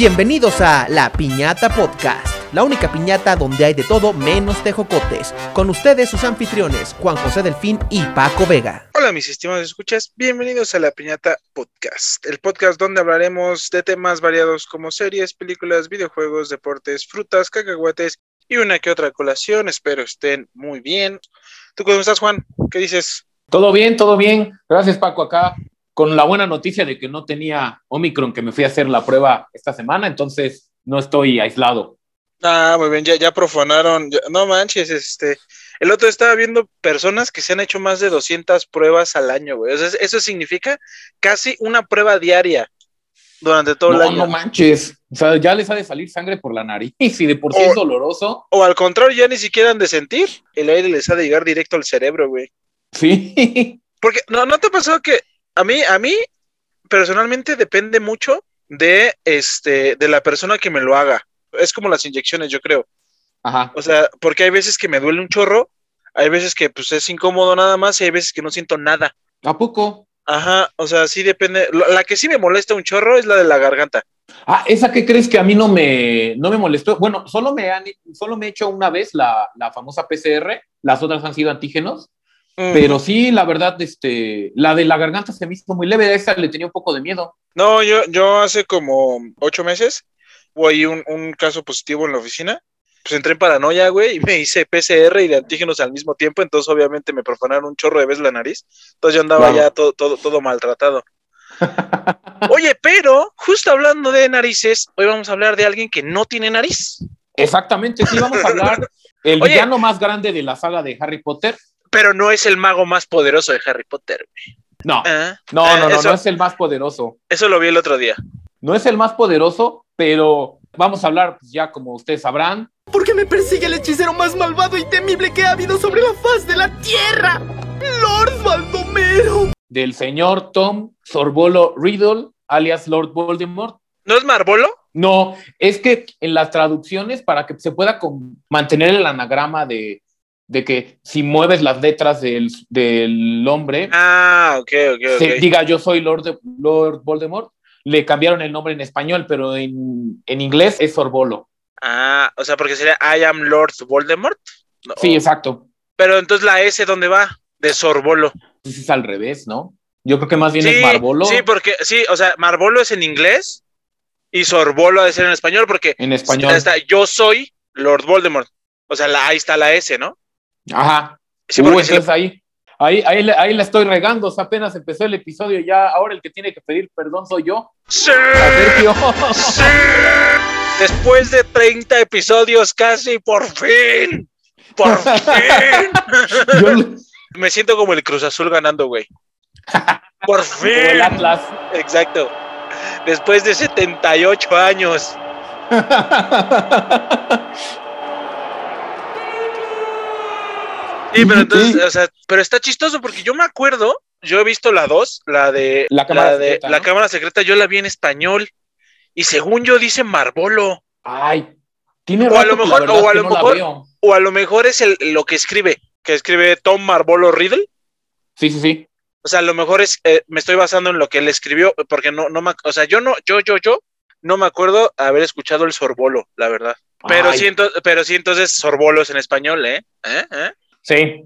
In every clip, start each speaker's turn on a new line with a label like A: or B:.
A: Bienvenidos a La Piñata Podcast, la única piñata donde hay de todo menos tejocotes. Con ustedes sus anfitriones, Juan José Delfín y Paco Vega.
B: Hola mis estimados escuchas, bienvenidos a La Piñata Podcast, el podcast donde hablaremos de temas variados como series, películas, videojuegos, deportes, frutas, cacahuates y una que otra colación. Espero estén muy bien. ¿Tú cómo estás, Juan? ¿Qué dices?
C: Todo bien, todo bien. Gracias, Paco, acá con la buena noticia de que no tenía Omicron, que me fui a hacer la prueba esta semana, entonces no estoy aislado.
B: Ah, muy bien, ya, ya profanaron. ya- no manches, este. El otro estaba viendo personas que se han hecho más de 200 pruebas al año, güey. O sea, eso significa casi una prueba diaria durante todo el año.
C: no manches. O sea, ya les ha de salir sangre por la nariz y de por sí
B: O-
C: es doloroso.
B: O al contrario, ya ni siquiera han de sentir. El aire les ha de llegar directo al cerebro, güey.
C: Sí.
B: Porque, ¿no, ¿no te ha pasado que a mí, a mí, personalmente depende mucho de, este, de la persona que me lo haga? Es como las inyecciones, yo creo.
C: Ajá.
B: O sea, porque hay veces que me duele un chorro, hay veces que pues es incómodo nada más y hay veces que no siento nada.
C: ¿A poco?
B: Ajá, o sea, sí depende. La que sí me molesta un chorro es la de la garganta.
C: Ah, ¿esa qué crees que a mí no me, no me molestó? Bueno, solo me, han, solo me he hecho una vez la, la famosa PCR, las otras han sido antígenos, pero sí, la verdad, este, la de la garganta se me hizo muy leve, a esa le tenía un poco de miedo.
B: No, yo, yo hace como ocho meses hubo ahí un, un caso positivo en la oficina. Pues entré en paranoia, güey, y me hice PCR y de antígenos al mismo tiempo, entonces obviamente me profanaron un chorro de veces la nariz. Entonces yo andaba
C: Wow.
B: ya todo, todo, todo maltratado. Oye, pero justo hablando de narices, hoy vamos a hablar de alguien que no tiene nariz.
C: Exactamente, sí, vamos a hablar el
B: Oye.
C: villano más grande de la saga de Harry Potter.
B: Pero no es el mago más poderoso de Harry Potter.
C: No,
B: Ah,
C: no, no, no,
B: eso,
C: no es el más poderoso.
B: eso lo vi el otro día.
C: No es el más poderoso, pero vamos a hablar, pues, ya como ustedes sabrán,
A: Porque me persigue el hechicero más malvado y temible que ha habido sobre la faz de la tierra, Lord Baldomero.
C: del señor Tom Sorbolo Riddle, alias Lord Voldemort.
B: ¿No es Marbolo?
C: No, es que en las traducciones, para que se pueda mantener el anagrama de, de que si mueves las letras del, del hombre,
B: Ah,
C: se diga yo soy Lord, de- Lord Voldemort, le cambiaron el nombre en español, pero en, en inglés es Sorbolo.
B: Ah, o sea, porque sería I am Lord Voldemort. No,
C: Sí, exacto.
B: Pero entonces la S, ¿dónde va? De Sorbolo.
C: Entonces es al revés, ¿no? Yo creo que más bien
B: Sí,
C: es Marbolo
B: sí, porque, sí, o sea, Marbolo es en inglés y Sorbolo ha de ser en español porque
C: en español.
B: está, yo soy Lord Voldemort. O sea, la, ahí está la S, ¿no?
C: Ajá.
B: Sí,
C: Uh, entonces ahí, ahí, ahí, le- ahí la estoy regando. O sea, apenas empezó el episodio, ya ahora el que tiene que pedir perdón soy yo.
B: ¡Sí! ¡Sí! Después de 30 episodios casi, por fin. Por fin.
C: Yo-
B: Me siento como el Cruz Azul ganando, güey. Por
C: como el
B: fin.
C: Atlas.
B: Exacto. Después de 78 años. Sí, pero entonces,
C: Sí.
B: o sea, pero está chistoso porque yo me acuerdo, yo he visto la 2, la de
C: La cámara
B: de
C: secreta,
B: la
C: ¿no?
B: cámara secreta, yo la vi en español y según yo dice Marbolo
C: Ay, tiene
B: O a lo mejor-
C: verdad
B: o a lo
C: no
B: mejor- o a lo mejor es el, lo que escribe, que escribe Tom Marbolo Riddle.
C: Sí, sí, sí.
B: O sea, a lo mejor es, eh, me estoy basando en lo que él escribió, porque no, no me, o sea, yo no, yo, yo, yo, no me acuerdo haber escuchado el sorbolo, la verdad. Pero
C: Ay,
B: sí, ento- pero sí, entonces sorbolo es en español, ¿eh? ¿Eh? ¿Eh?
C: Sí.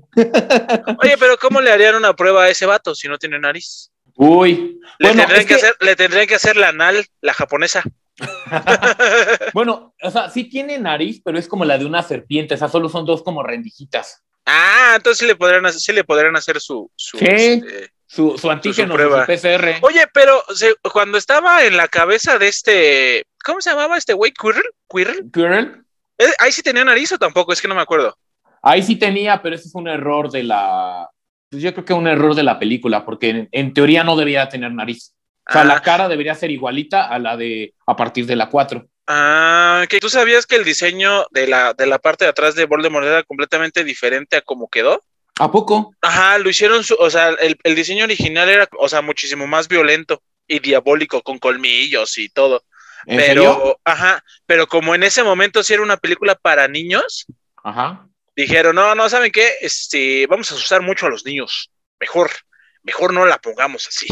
B: Oye, pero ¿cómo le harían una prueba a ese vato si no tiene nariz?
C: Uy.
B: Le,
C: Bueno,
B: tendrían
C: es
B: que
C: que-
B: hacer, le tendrían que hacer la anal, la japonesa.
C: Bueno, o sea, sí tiene nariz, pero es como la de una serpiente. O sea, solo son dos como rendijitas.
B: Ah, entonces sí le podrían hacer, sí le podrían hacer su, su, este,
C: Su, su antígeno, su,
B: prueba.
C: PCR.
B: Oye, pero se- cuando estaba en la cabeza de este, ¿cómo se llamaba este güey? ¿Quirrell? ¿Quirrell?
C: Quirrell,
B: ¿Eh, ¿Ahí sí tenía nariz o tampoco? Es que no me acuerdo.
C: Ahí sí tenía, pero ese es un error de la. Pues yo creo que un error de la película, porque en, en teoría no debería tener nariz. O sea,
B: Ah.
C: la cara debería ser igualita a la de a partir de la 4.
B: Ah, que tú sabías que el diseño de la, de la parte de atrás de Voldemort era completamente diferente a cómo quedó.
C: ¿A poco?
B: Ajá, lo hicieron, su, o sea, el, el diseño original era, o sea, muchísimo más violento y diabólico, con colmillos y todo.
C: ¿En
B: pero,
C: serio?
B: ajá, pero como en ese momento sí era una película para niños,
C: Ajá.
B: Dijeron, no, no, ¿saben qué? Este, vamos a asustar mucho a los niños. Mejor, mejor no la pongamos así.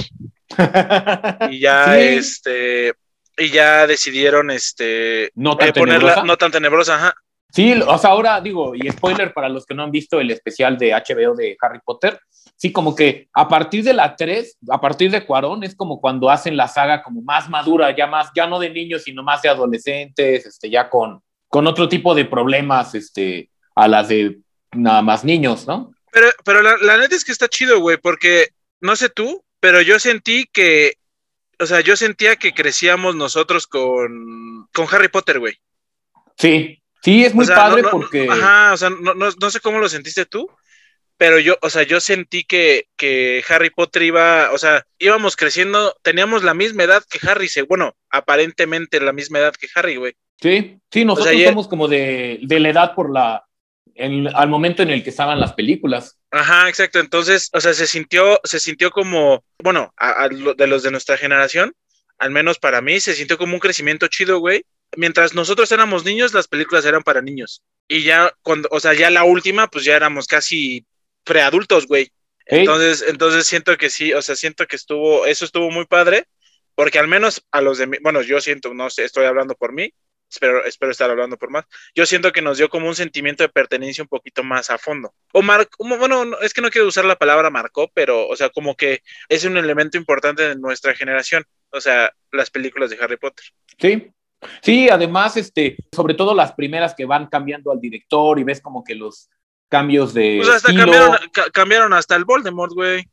B: Y ya,
C: Sí.
B: este, y ya decidieron este
C: No tan
B: eh, ponerla no tan tenebrosa, ajá.
C: Sí, o sea, ahora digo, y spoiler para los que no han visto el especial de HBO de Harry Potter, sí, como que a partir de la 3, a partir de Cuarón, es como cuando hacen la saga como más madura, ya más, ya no de niños, sino más de adolescentes, este, ya con, con otro tipo de problemas, este, a las de nada más niños, ¿no?
B: Pero, pero la, la neta es que está chido, güey, porque no sé tú, pero yo sentí que, o sea, yo sentía que crecíamos nosotros con, con Harry Potter, güey.
C: Sí, sí, es muy
B: O sea,
C: padre
B: no- no-
C: porque...
B: Ajá, o sea, no, no, no sé cómo lo sentiste tú, pero yo, o sea, yo sentí que, que Harry Potter iba, o sea, íbamos creciendo, teníamos la misma edad que Harry, bueno, aparentemente la misma edad que Harry, güey.
C: Sí, sí, nosotros
B: ya-
C: somos como de, de la edad por la, en- al momento en el que estaban las películas.
B: Ajá, exacto. Entonces, o sea, se sintió, se sintió como, bueno, a, a lo- de los de nuestra generación, al menos para mí, se sintió como un crecimiento chido, güey. Mientras nosotros éramos niños, las películas eran para niños. Y ya cuando, o sea, ya la última, pues ya éramos casi preadultos, güey.
C: Ey.
B: Entonces, entonces siento que sí, o sea, siento que estuvo, eso estuvo muy padre, porque al menos a los de mí, bueno, yo siento, no sé, estoy hablando por mí, espero, espero estar hablando por más, yo siento que nos dio como un sentimiento de pertenencia un poquito más a fondo. O mar, bueno, no, es que no quiero usar la palabra marcó, pero, o sea, como que es un elemento importante de nuestra generación, o sea, las películas de Harry Potter.
C: Sí, sí, además, este, sobre todo las primeras que van cambiando al director y ves como que los cambios de
B: Pues hasta
C: estilo.
B: cambiaron, ca- cambiaron hasta el Voldemort, güey.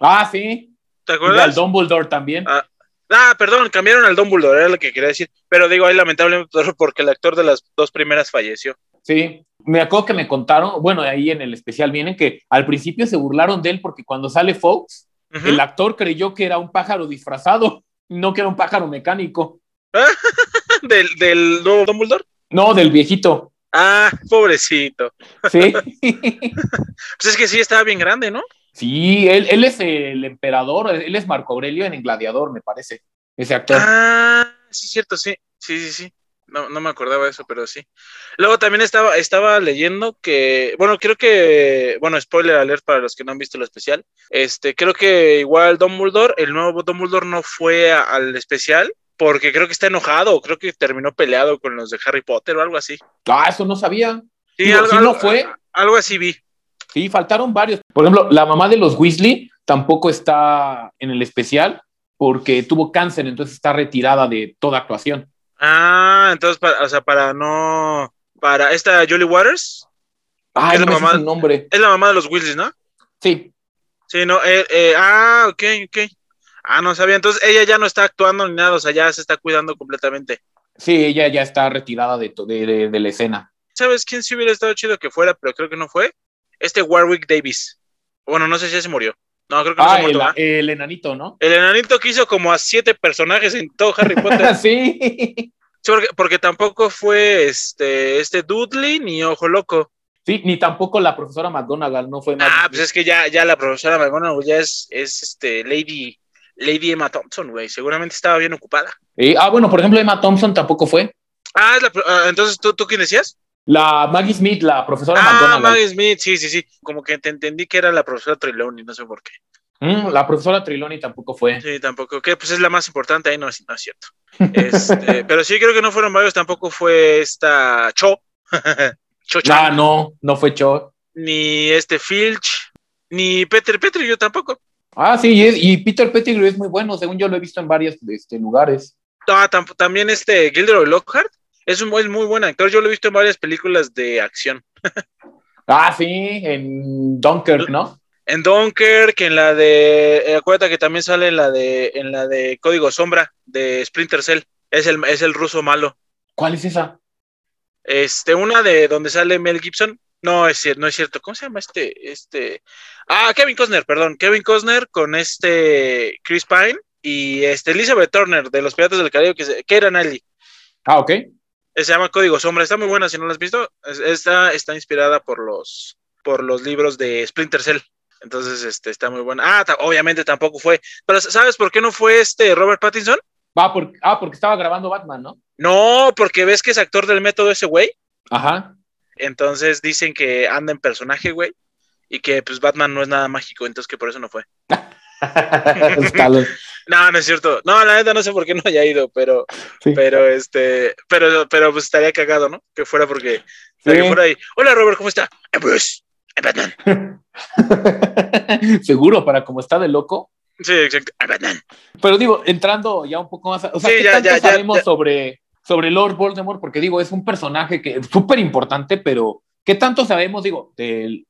C: Ah, sí.
B: ¿Te
C: Y al
B: acuerdas?
C: Dumbledore también.
B: Ah, Ah, perdón, cambiaron al Dumbledore, era lo que quería decir. Pero digo ahí lamentablemente porque el actor de las dos primeras falleció.
C: Sí. Me acuerdo que me contaron, bueno, ahí en el especial vienen que al principio se burlaron de él porque cuando sale Fox, el actor creyó que era un pájaro disfrazado, no que era un pájaro mecánico.
B: ¿Del, del nuevo Dumbledore?
C: No, del viejito.
B: Ah, pobrecito.
C: Sí.
B: Pues es que sí estaba bien grande, ¿no?
C: Sí, él, él es el emperador, él es Marco Aurelio en el Gladiador, me parece, ese actor.
B: Ah, sí, cierto, sí. Sí, sí, sí. No, no me acordaba de eso, pero sí. Luego también estaba, estaba leyendo que, bueno, creo que, bueno, spoiler alert para los que no han visto el especial. Este, creo que igual Dumbledore, el nuevo Dumbledore no fue a- al especial porque creo que está enojado, creo que terminó peleado con los de Harry Potter o algo así.
C: Ah, eso no sabía.
B: Sí,
C: Digo, sí no fue.
B: Algo así vi.
C: Sí, faltaron varios. Por ejemplo, la mamá de los Weasley tampoco está en el especial porque tuvo cáncer, entonces está retirada de toda actuación.
B: Ah, entonces, para, o sea, para no, para esta Julie Waters,
C: Ah,
B: Es la mamá-
C: nombre.
B: es la mamá de los Weasley, ¿no?
C: Sí,
B: Sí, no, eh, eh, ah, ok, ok. Ah, no sabía. Entonces ella ya no está actuando ni nada, o sea, ya se está cuidando completamente.
C: sí, ella ya está retirada de, de, de- de la escena.
B: ¿Sabes quién sí hubiera estado chido que fuera, pero creo que no fue? Este Warwick Davis. Bueno, no sé si ya se murió. No, creo que no se
C: Ah,
B: muerto.
C: el, el enanito, ¿no?
B: El enanito que hizo como a siete personajes en todo Harry Potter.
C: sí.
B: Sí, porque, porque tampoco fue este, este Dudley ni Ojo Loco.
C: Sí, ni tampoco la profesora McGonagall, no fue
B: Ah, pues es que ya, ya la profesora McGonagall ya es, es este Lady, Lady Emma Thompson, güey. Seguramente estaba bien ocupada.
C: Ah, bueno, por ejemplo, Emma Thompson tampoco fue.
B: Ah, es la ah, entonces ¿tú, tú quién decías?
C: La Maggie Smith, la profesora
B: Ah,
C: McGonagall.
B: Maggie Smith, sí, sí, sí. Como que te entendí que era la profesora Trelawney, no sé por qué.
C: Mm, la profesora Triloni tampoco fue.
B: Sí, tampoco. Que pues es la más importante ahí, no, es- no es cierto. Este, pero sí creo que no fueron varios, tampoco fue esta Cho. Cho
C: Ah, no, no fue Cho.
B: ni este Filch, ni Peter Petrillo tampoco.
C: Ah, sí, y, es- y Peter Pettigrew es muy bueno, según yo lo he visto en varios este, lugares.
B: Ah, tam- también este Gilderoy Lockhart es un muy, muy buen actor. Yo lo he visto en varias películas de acción.
C: Ah, sí, en Dunkirk, ¿no?
B: En Dunkirk, en la de. eh, acuérdate que también sale en la de, en la de Código Sombra de Splinter Cell. Es el, es el ruso malo.
C: ¿Cuál es esa?
B: Este, una de donde sale Mel Gibson. No es cierto, no es cierto. ¿Cómo se llama este? Este. Ah, Kevin Costner, perdón. Kevin Costner con este Chris Pine y este Elizabeth Turner de los Piratas del Caribe, que se, Keira Knightley.
C: Ah, ok.
B: Se llama Código Sombra. Está muy buena, si no la has visto. Es- Está, inspirada por los, por los libros de Splinter Cell. Entonces, este, está muy buena. Ah, obviamente tampoco fue. Pero ¿sabes por qué no fue este Robert Pattinson?
C: Ah, porque, ah, porque estaba grabando Batman, ¿no?
B: No, porque ves que es actor del método ese güey.
C: Ajá.
B: Entonces dicen que anda en personaje, güey. Y que pues Batman no es nada mágico, entonces que por eso no fue. no, no es cierto. No, la neta no sé por qué no haya ido, pero, pero este, pero, pero pues estaría cagado, ¿no? Que fuera porque, que fuera ahí. Hola Robert, ¿cómo está? Eh, pues,
C: Seguro, para como está de loco.
B: Sí, exacto.
C: Pero digo, entrando ya un poco más, o sea, ¿qué tanto sabemos sobre, sobre Lord Voldemort? Porque digo, es un personaje que es súper importante, pero ¿qué tanto sabemos? Digo,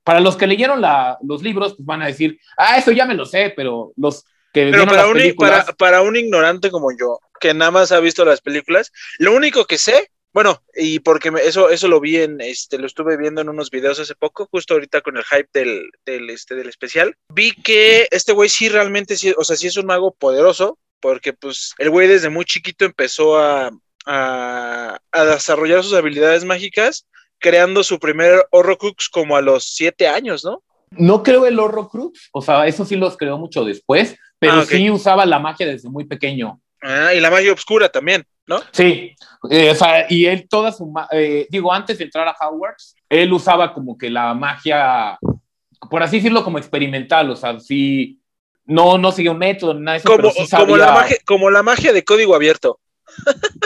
C: para los que leyeron la, los libros, pues van a decir, ah, eso ya me lo sé, pero los que
B: pero para, un, para, para un ignorante como yo, que nada más ha visto las películas, lo único que sé bueno, y porque eso, eso lo vi en, este, lo estuve viendo en unos videos hace poco, justo ahorita con el hype del, del, este, del especial. Vi que este güey sí realmente, sí, o sea, sí es un mago poderoso, porque pues el güey desde muy chiquito empezó a, a, a desarrollar sus habilidades mágicas, creando su primer Horrocrux como a los siete años, ¿no?
C: No creo el Horrocrux, o sea, eso sí los creó mucho después, pero ah, sí usaba la magia desde muy pequeño.
B: Ah, y la magia oscura también. ¿no?
C: Sí, eh, o sea, y él toda su, eh, digo, antes de entrar a Hogwarts, él usaba como que la magia, por así decirlo, como experimental, o sea, sí, no, no sigue un método, nada de eso,
B: como, como, la magia, como la magia de código abierto.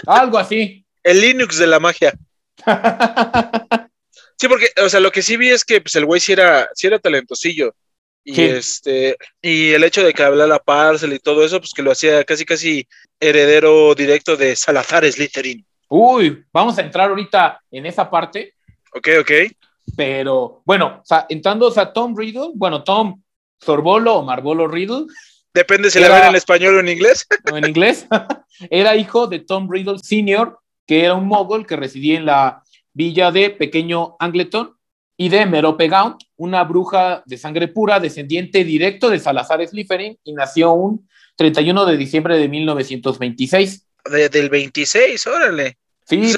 C: Algo así.
B: El Linux de la magia. Sí, porque, o sea, lo que sí vi es que pues, el güey sí era, sí era talentosillo. Y este, y el hecho de que hablara la parcel y todo eso, pues que lo hacía casi casi heredero directo de Salazar Slytherin.
C: Uy, vamos a entrar ahorita en esa parte.
B: Ok, ok.
C: Pero, bueno, o sea, entrando, o sea, Tom Riddle, bueno, Tom Sorbolo o Marbolo Riddle.
B: Depende si la ven en español o en inglés.
C: O en inglés. era hijo de Tom Riddle Sr., que era un mogul que residía en la villa de Pequeño Angleton y de Merope Gaunt, una bruja de sangre pura, descendiente directo de Salazar Slytherin, y nació un 31 de diciembre de 1926.
B: del 26, órale. Sí.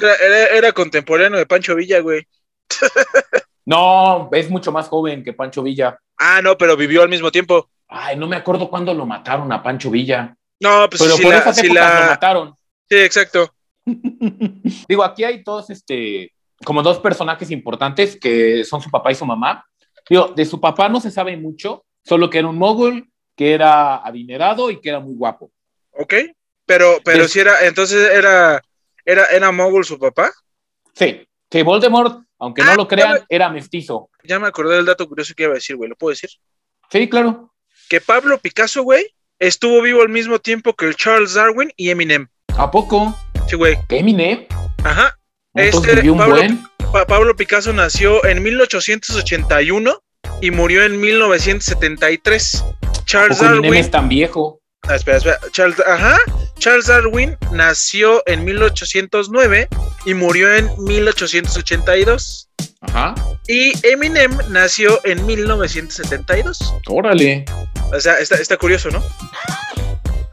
B: era, contemporáneo de Pancho Villa, güey.
C: no, es mucho más joven que Pancho Villa.
B: Ah, no, pero vivió al mismo tiempo.
C: Ay, no me acuerdo cuándo lo mataron a Pancho Villa.
B: No, pues
C: pero por esas épocas lo mataron.
B: Sí, exacto.
C: Digo, aquí hay todos este como dos personajes importantes que son su papá y su mamá. Digo, de su papá no se sabe mucho, solo que era un mogul, que era adinerado y que era muy guapo.
B: Ok, pero, pero si era, entonces era, era, era mogul su papá.
C: Sí, que Voldemort, aunque no ah, lo crean, era mestizo.
B: Ya me acordé del dato curioso que iba a decir, güey, ¿lo puedo decir?
C: Sí, claro.
B: Que Pablo Picasso, güey, estuvo vivo al mismo tiempo que el Charles Darwin y Eminem.
C: ¿A poco?
B: Sí, güey.
C: ¿Eminem?
B: Ajá, este, Pablo, Picasso nació en 1881 y murió en 1973.
C: Charles Darwin es tan viejo.
B: Ah, espera, espera. Charles, ajá. Charles Darwin nació en 1809 y murió en 1882.
C: Ajá.
B: Y Eminem nació en 1972.
C: Órale.
B: O sea, está, está curioso, ¿no?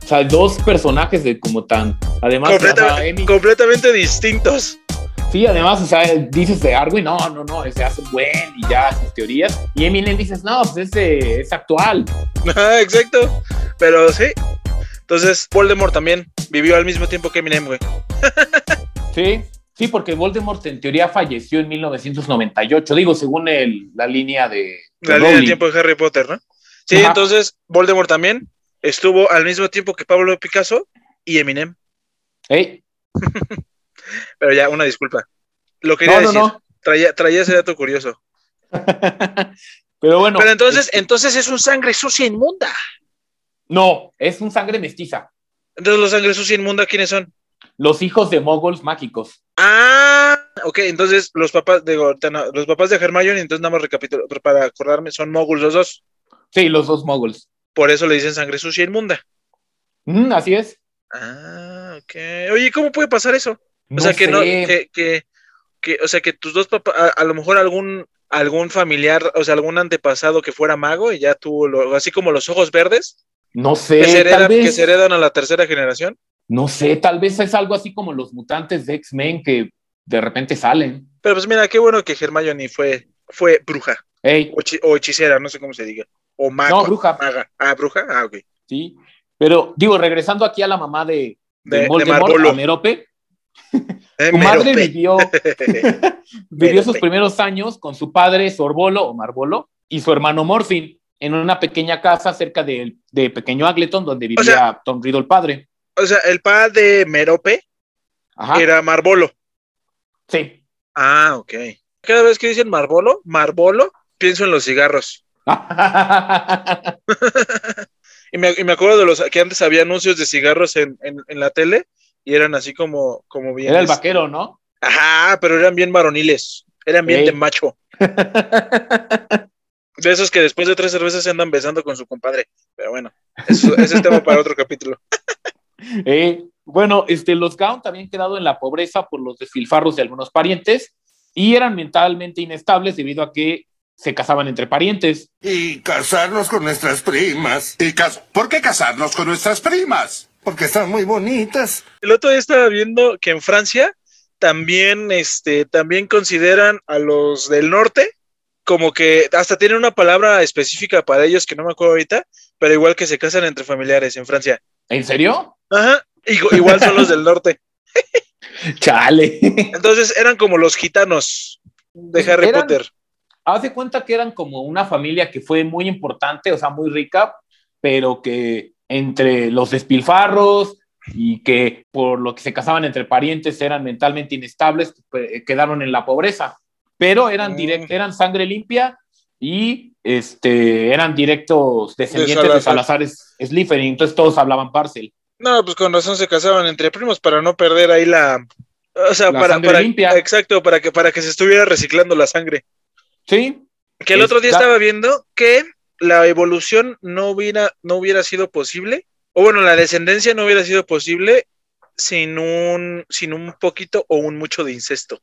C: O sea, dos personajes de como tan. Además,
B: completamente distintos.
C: Sí, además, o sea, dices de Arwin, no, no, no, ese hace buen y ya sus teorías. Y Eminem dices, no, pues ese es actual.
B: Ah, exacto. Pero sí. Entonces, Voldemort también vivió al mismo tiempo que Eminem, güey.
C: sí, sí, porque Voldemort en teoría falleció en 1998, digo, según el, la línea de.
B: la línea del tiempo de Harry Potter, ¿no? Sí, entonces Voldemort también estuvo al mismo tiempo que Pablo Picasso y Eminem.
C: Hey.
B: Pero ya, una disculpa. Lo quería decir. Traía, traía ese dato curioso.
C: Pero bueno.
B: Pero entonces, este entonces es un sangre sucia inmunda.
C: No, es un sangre mestiza.
B: Entonces, los sangre sucia inmunda, ¿quiénes son?
C: Los hijos de moguls mágicos.
B: Ah, ok, entonces los papás de los papás de Hermione, entonces nada más recapitulo, para acordarme, son moguls los dos.
C: Sí, los dos moguls.
B: Por eso le dicen sangre sucia inmunda.
C: Mm, así es.
B: Ah, ok. Oye, ¿cómo puede pasar eso? o sea, que no, que, que, o sea, que tus dos papás, a, lo mejor algún, algún familiar, o sea, algún antepasado que fuera mago y ya tuvo, lo, así como los ojos verdes.
C: No sé.
B: Que se, heredan, que se heredan a la tercera generación.
C: No sé, tal vez es algo así como los mutantes de X-Men que de repente salen.
B: Pero pues mira, qué bueno que Hermione fue, fue bruja. O, hechicera, no sé cómo se diga. O maga.
C: No, bruja.
B: Ah, bruja. Ah, ok.
C: Sí. Pero digo, regresando aquí a la mamá de, de, Voldemort, a Merope, su madre vivió, vivió sus primeros años con su padre Sorbolo o Marbolo y su hermano Morfin. en una pequeña casa cerca de, de Pequeño Agleton, donde vivía Tom Riddle padre.
B: O sea, el padre de Merope era Marbolo.
C: Sí.
B: Ah, ok. Cada vez que dicen Marbolo, Marbolo, pienso en los cigarros. y, me, y, me, acuerdo de los que antes había anuncios de cigarros en, en, en la tele y eran así como, como bien.
C: Era el vaquero, ¿no?
B: Ajá, pero eran bien varoniles. Eran bien de macho. De esos que después de tres cervezas se andan besando con su compadre. Pero bueno, eso, ese es tema para otro capítulo.
C: Eh, bueno, este, los Gaunt habían quedado en la pobreza por los desfilfarros de algunos parientes y eran mentalmente inestables debido a que se casaban entre parientes.
D: Y casarnos con nuestras primas. ¿Y cas ¿Por qué casarnos con nuestras primas? Porque están muy bonitas.
B: El otro día estaba viendo que en Francia también, este, también consideran a los del norte como que hasta tienen una palabra específica para ellos que no me acuerdo ahorita, pero igual que se casan entre familiares en Francia.
C: ¿En serio?
B: Ajá, igual son los del norte.
C: Chale.
B: Entonces eran como los gitanos de Harry Potter.
C: Haz de cuenta que eran como una familia que fue muy importante, o sea, muy rica, pero que entre los despilfarros y que por lo que se casaban entre parientes eran mentalmente inestables, pues, quedaron en la pobreza pero eran, mm. direct, eran sangre limpia y este, eran directos descendientes de Salazar, de Salazar entonces todos hablaban parcel.
B: No, pues con razón se casaban entre primos para no perder ahí la, o sea, para
C: limpia.
B: exacto, para que para que se estuviera reciclando la sangre.
C: Sí.
B: Que el otro día estaba viendo que la evolución no hubiera no hubiera sido posible, o bueno, la descendencia no hubiera sido posible sin un sin un poquito o un mucho de incesto.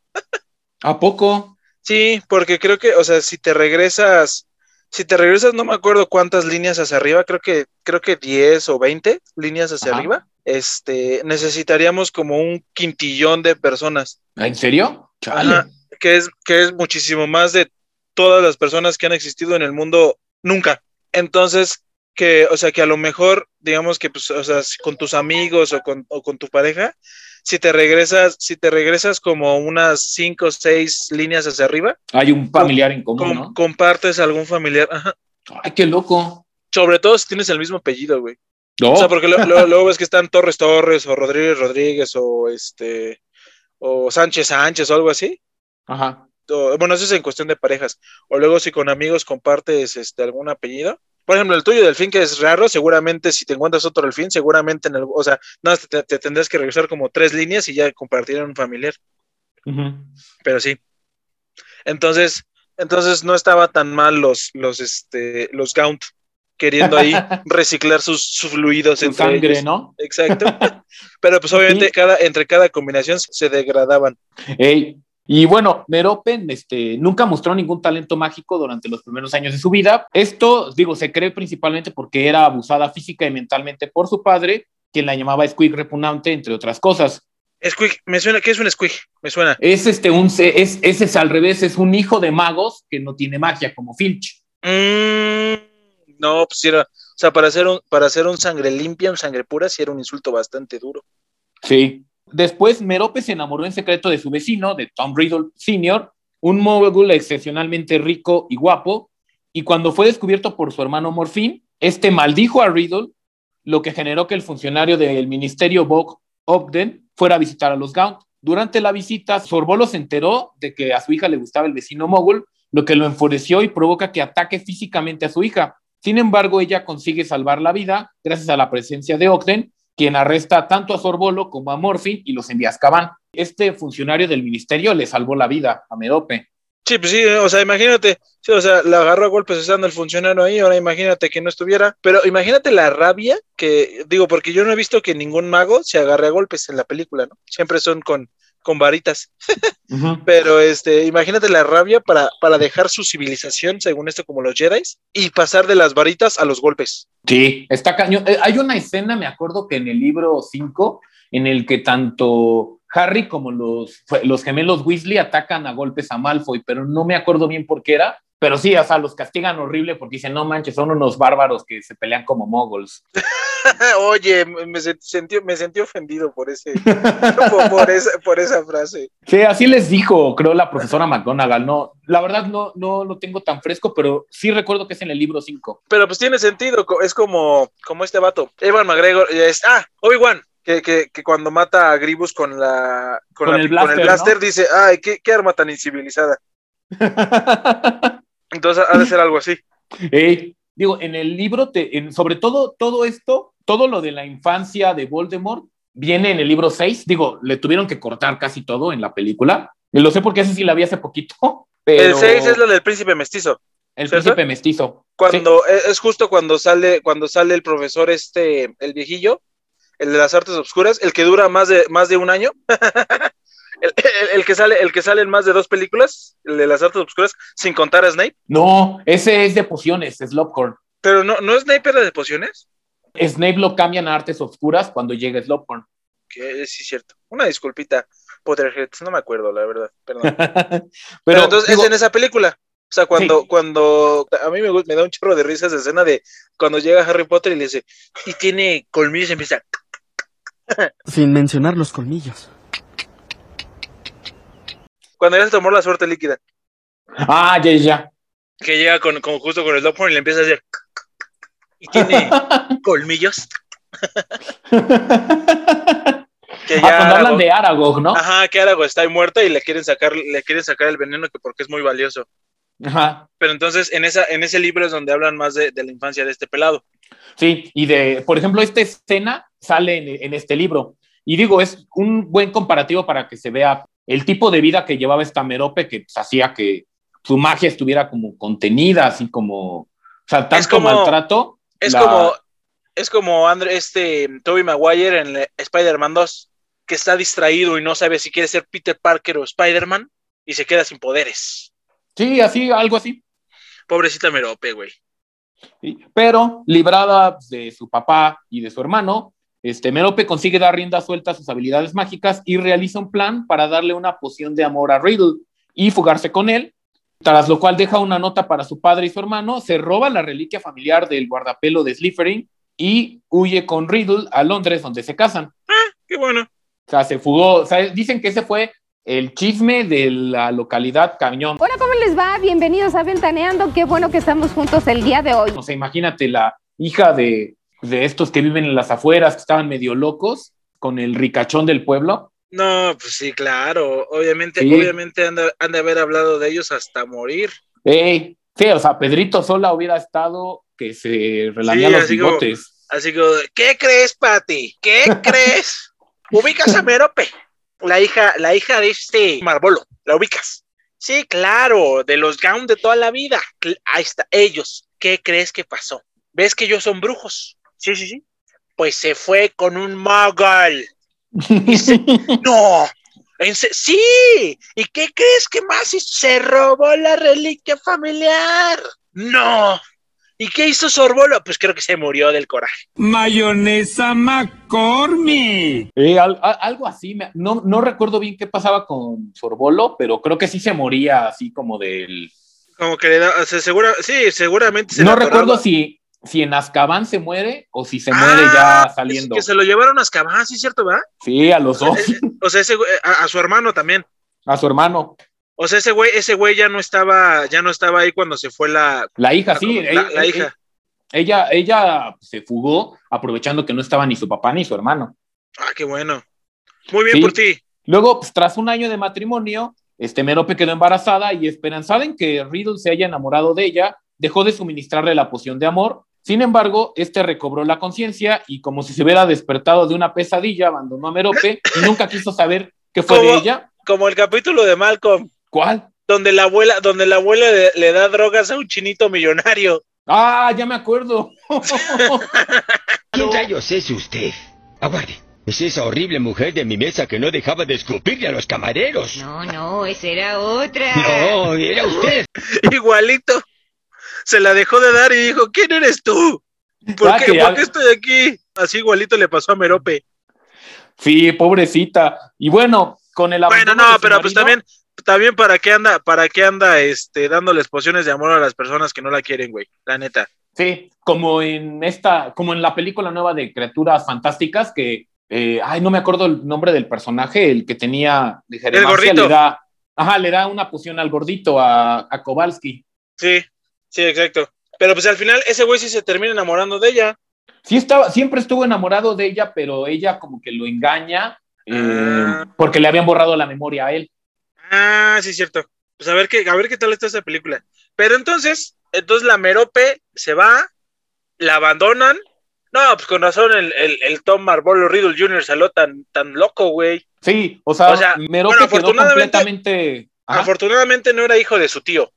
C: ¿A poco?
B: Sí, porque creo que, o sea, si te regresas, si te regresas, no me acuerdo cuántas líneas hacia arriba, creo que, creo que 10 o 20 líneas hacia
C: Ajá.
B: arriba, este, necesitaríamos como un quintillón de personas.
C: ¿En serio? Chale.
B: Ajá, que es, que es muchísimo más de todas las personas que han existido en el mundo nunca. Entonces, que, o sea, que a lo mejor, digamos que, pues, o sea, si con tus amigos o con, o con tu pareja, si te regresas, si te regresas como unas cinco o seis líneas hacia arriba.
C: Hay un familiar en común,
B: com,
C: ¿no?
B: Compartes algún familiar. Ajá.
C: Ay, qué loco.
B: Sobre todo si tienes el mismo apellido, güey.
C: No.
B: O sea, porque luego ves que están Torres Torres o Rodríguez Rodríguez o este o Sánchez Sánchez o algo así.
C: Ajá.
B: O, bueno, eso es en cuestión de parejas. O luego si con amigos compartes este algún apellido. Por ejemplo, el tuyo delfín, que es raro, seguramente si te encuentras otro delfín, seguramente en el, o sea, no, te, te tendrás que regresar como tres líneas y ya compartir un familiar.
C: Uh -huh.
B: Pero sí. Entonces, entonces no estaba tan mal los, los, este, los Gaunt queriendo ahí reciclar sus, sus fluidos
C: Su
B: entre
C: sangre,
B: ellos.
C: ¿no?
B: Exacto. Pero pues obviamente
C: Sí.
B: cada, entre cada combinación se degradaban.
C: Ey, Y bueno, Meropen este, nunca mostró ningún talento mágico durante los primeros años de su vida. Esto, digo, se cree principalmente porque era abusada física y mentalmente por su padre, quien la llamaba Squeak repugnante, entre otras cosas.
B: Squeak, me suena, ¿qué es un Squeak? Me suena.
C: Es este, un, es, ese es al revés, es un hijo de magos que no tiene magia, como Filch.
B: Mm, no, pues era, o sea, para hacer un, para hacer un sangre limpia, un sangre pura, sí era un insulto bastante duro.
C: Sí. Después, Merope se enamoró en secreto de su vecino, de Tom Riddle Sr., un mogul excepcionalmente rico y guapo, y cuando fue descubierto por su hermano Morfín, este maldijo a Riddle, lo que generó que el funcionario del ministerio Bog Ogden fuera a visitar a los Gaunt. Durante la visita, Sorbolo se enteró de que a su hija le gustaba el vecino mogul, lo que lo enfureció y provoca que ataque físicamente a su hija. Sin embargo, ella consigue salvar la vida gracias a la presencia de Ogden, quien arresta tanto a Sorbolo como a Morfin y los envía a Azkaban. Este funcionario del ministerio le salvó la vida a Merope.
B: Sí, pues sí, o sea, imagínate, sí, o sea, la agarró a golpes estando el funcionario ahí, ahora imagínate que no estuviera, pero imagínate la rabia que, digo, porque yo no he visto que ningún mago se agarre a golpes en la película, ¿no? Siempre son con, con varitas.
C: Uh -huh.
B: Pero este, imagínate la rabia para, para dejar su civilización, según esto, como los Jedi, y pasar de las varitas a los golpes.
C: Sí, está cañón. Eh, hay una escena, me acuerdo que en el libro 5, en el que tanto Harry como los, los gemelos Weasley atacan a golpes a Malfoy, pero no me acuerdo bien por qué era, pero sí, o sea, los castigan horrible porque dicen, no manches, son unos bárbaros que se pelean como moguls.
B: Oye, me sentí, me sentí ofendido por, ese, por, esa, por esa frase.
C: Sí, así les dijo, creo, la profesora McGonagall. No, la verdad no, no lo tengo tan fresco, pero sí recuerdo que es en el libro 5.
B: Pero pues tiene sentido, es como, como este vato. Evan McGregor, es, ah, Obi-Wan, que, que, que, cuando mata a Gribus con la con, el, blaster, dice, ay, qué, qué, arma tan incivilizada. Entonces ha de ser algo así.
C: digo, en el libro, te, sobre todo todo esto, todo lo de la infancia de Voldemort, viene en el libro 6. Digo, le tuvieron que cortar casi todo en la película. Y lo sé porque ese sí la vi hace poquito.
B: El 6 es lo del príncipe mestizo.
C: El príncipe mestizo.
B: Cuando e, es justo cuando sale, cuando sale el profesor este, el viejillo, el de las artes oscuras, el que dura más de, más de un año. el, que sale, el que sale en más de dos películas, el de las artes oscuras, sin contar a Snape.
C: No, ese es de pociones, es Lopcorn.
B: Pero no, ¿no Snape era de pociones?
C: Snape lo cambian a artes oscuras cuando llega Slopcorn.
B: Que sí, cierto. Una disculpita, Potterheads, no me acuerdo, la verdad, perdón. Pero, entonces es en esa película. O sea, cuando, cuando a mí me, me, da un chorro de risa esa escena de cuando llega Harry Potter y le dice, y tiene colmillos y empieza.
E: Sin mencionar los colmillos.
B: Cuando ya se tomó la suerte líquida.
C: Ah, ya, ya.
B: Que llega con, justo con el Lopcorn y le empieza a decir. Y tiene colmillos.
C: que ya ah, cuando hablan de Aragog, ¿no?
B: Ajá, que Aragog está ahí muerta y le quieren sacar, le quieren sacar el veneno que porque es muy valioso.
C: Ajá.
B: Pero entonces en esa, en ese libro es donde hablan más de, la infancia de este pelado.
C: Sí, y de, por ejemplo, esta escena sale en, en, este libro. Y digo, es un buen comparativo para que se vea el tipo de vida que llevaba esta Merope, que pues, hacía que su magia estuviera como contenida, así como, o sea, tanto como, maltrato.
B: Es como, es como Andre, este Toby Maguire en Spider-Man 2, que está distraído y no sabe si quiere ser Peter Parker o Spider-Man y se queda sin poderes.
C: Sí, así, algo así.
B: Pobrecita Merope, güey.
C: pero librada de su papá y de su hermano, este, Merope consigue dar rienda suelta a sus habilidades mágicas y realiza un plan para darle una poción de amor a Riddle y fugarse con él, tras lo cual deja una nota para su padre y su hermano, se roba la reliquia familiar del guardapelo de Slytherin y huye con Riddle a Londres donde se casan.
B: Ah, qué bueno.
C: O sea, se fugó, o sea, dicen que ese fue el chisme de la localidad Cañón.
F: Hola, ¿cómo les va? Bienvenidos a Ventaneando. Qué bueno que estamos juntos el día de hoy.
C: O sea, imagínate la hija de, de estos que viven en las afueras, que estaban medio locos, con el ricachón del pueblo.
B: No, pues sí, claro. Obviamente, obviamente han de, haber hablado de ellos hasta morir.
C: sí, o sea, Pedrito Sola hubiera estado que se relamía los bigotes.
B: así que, ¿qué crees, Pati? ¿Qué crees? ¿Ubicas a Merope? la hija, la hija de este Marbolo, ¿la ubicas? Sí, claro, de los Gaun de toda la vida. Ahí está, ellos. ¿Qué crees que pasó? ¿Ves que ellos son brujos? Sí, sí, sí. Pues se fue con un Magal. no, sí. ¿Y qué crees que más? Se robó la reliquia familiar. No, ¿Y qué hizo Sorbolo? Pues creo que se murió del coraje.
E: Mayonesa McCormick.
C: Eh, algo así. No, no recuerdo bien qué pasaba con Sorbolo, pero creo que sí se moría así como del.
B: Como que le da. segura, sí, seguramente
C: No recuerdo si, si en Azkaban se muere o si se muere ya ah, saliendo.
B: que se lo llevaron a Azkaban, sí, cierto, ¿verdad?
C: Sí, a los dos.
B: O sea, a su hermano también.
C: A su hermano.
B: O sea, ese güey, ese güey ya no estaba, ya no estaba ahí cuando se fue la.
C: La hija, sí, la, hija. Ella, ella se fugó aprovechando que no estaba ni su papá ni su hermano.
B: Ah, qué bueno. Muy bien por ti.
C: Luego, pues, tras un año de matrimonio, este Merope quedó embarazada y esperanzada en que Riddle se haya enamorado de ella, dejó de suministrarle la poción de amor. Sin embargo, este recobró la conciencia y como si se hubiera despertado de una pesadilla, abandonó a Merope y nunca quiso saber qué fue de ella.
B: Como el capítulo de Malcolm.
C: ¿Cuál?
B: Donde la abuela, donde la abuela le, da drogas a un chinito millonario.
C: Ah, ya me acuerdo.
G: ¿Quién rayos es usted? Aguarde. Es esa horrible mujer de mi mesa que no dejaba de escupirle a los camareros.
H: No, no, esa era otra.
G: No, era usted.
B: Igualito. Se la dejó de dar y dijo, ¿quién eres tú? ¿Por, ah, qué, ¿por qué estoy aquí? Así igualito le pasó a Merope.
C: Sí, pobrecita. Y bueno, con el
B: Bueno, no, pero pues también, también para qué anda, para qué anda este dándoles pociones de amor a las personas que no la quieren, güey. La neta.
C: Sí, como en esta, como en la película nueva de Criaturas Fantásticas, que eh, ay, no me acuerdo el nombre del personaje, el que tenía de
B: El gordito.
C: le da, ajá, le da una poción al gordito, a, a Kowalski.
B: Sí, sí, exacto. Pero pues al final ese güey sí se termina enamorando de ella.
C: Sí estaba, siempre estuvo enamorado de ella, pero ella como que lo engaña eh,
B: Ah.
C: porque le habían borrado la memoria a él.
B: Ah, sí, cierto. Pues a ver qué, a ver qué tal está esa película. Pero entonces, entonces la Merope se va, la abandonan. No, pues con razón el, el, el Tom Marvolo Riddle Jr. salió tan, tan loco, güey.
C: Sí, o sea,
B: O sea,
C: Merope
B: bueno,
C: quedó completamente.
B: Afortunadamente no era hijo de su tío.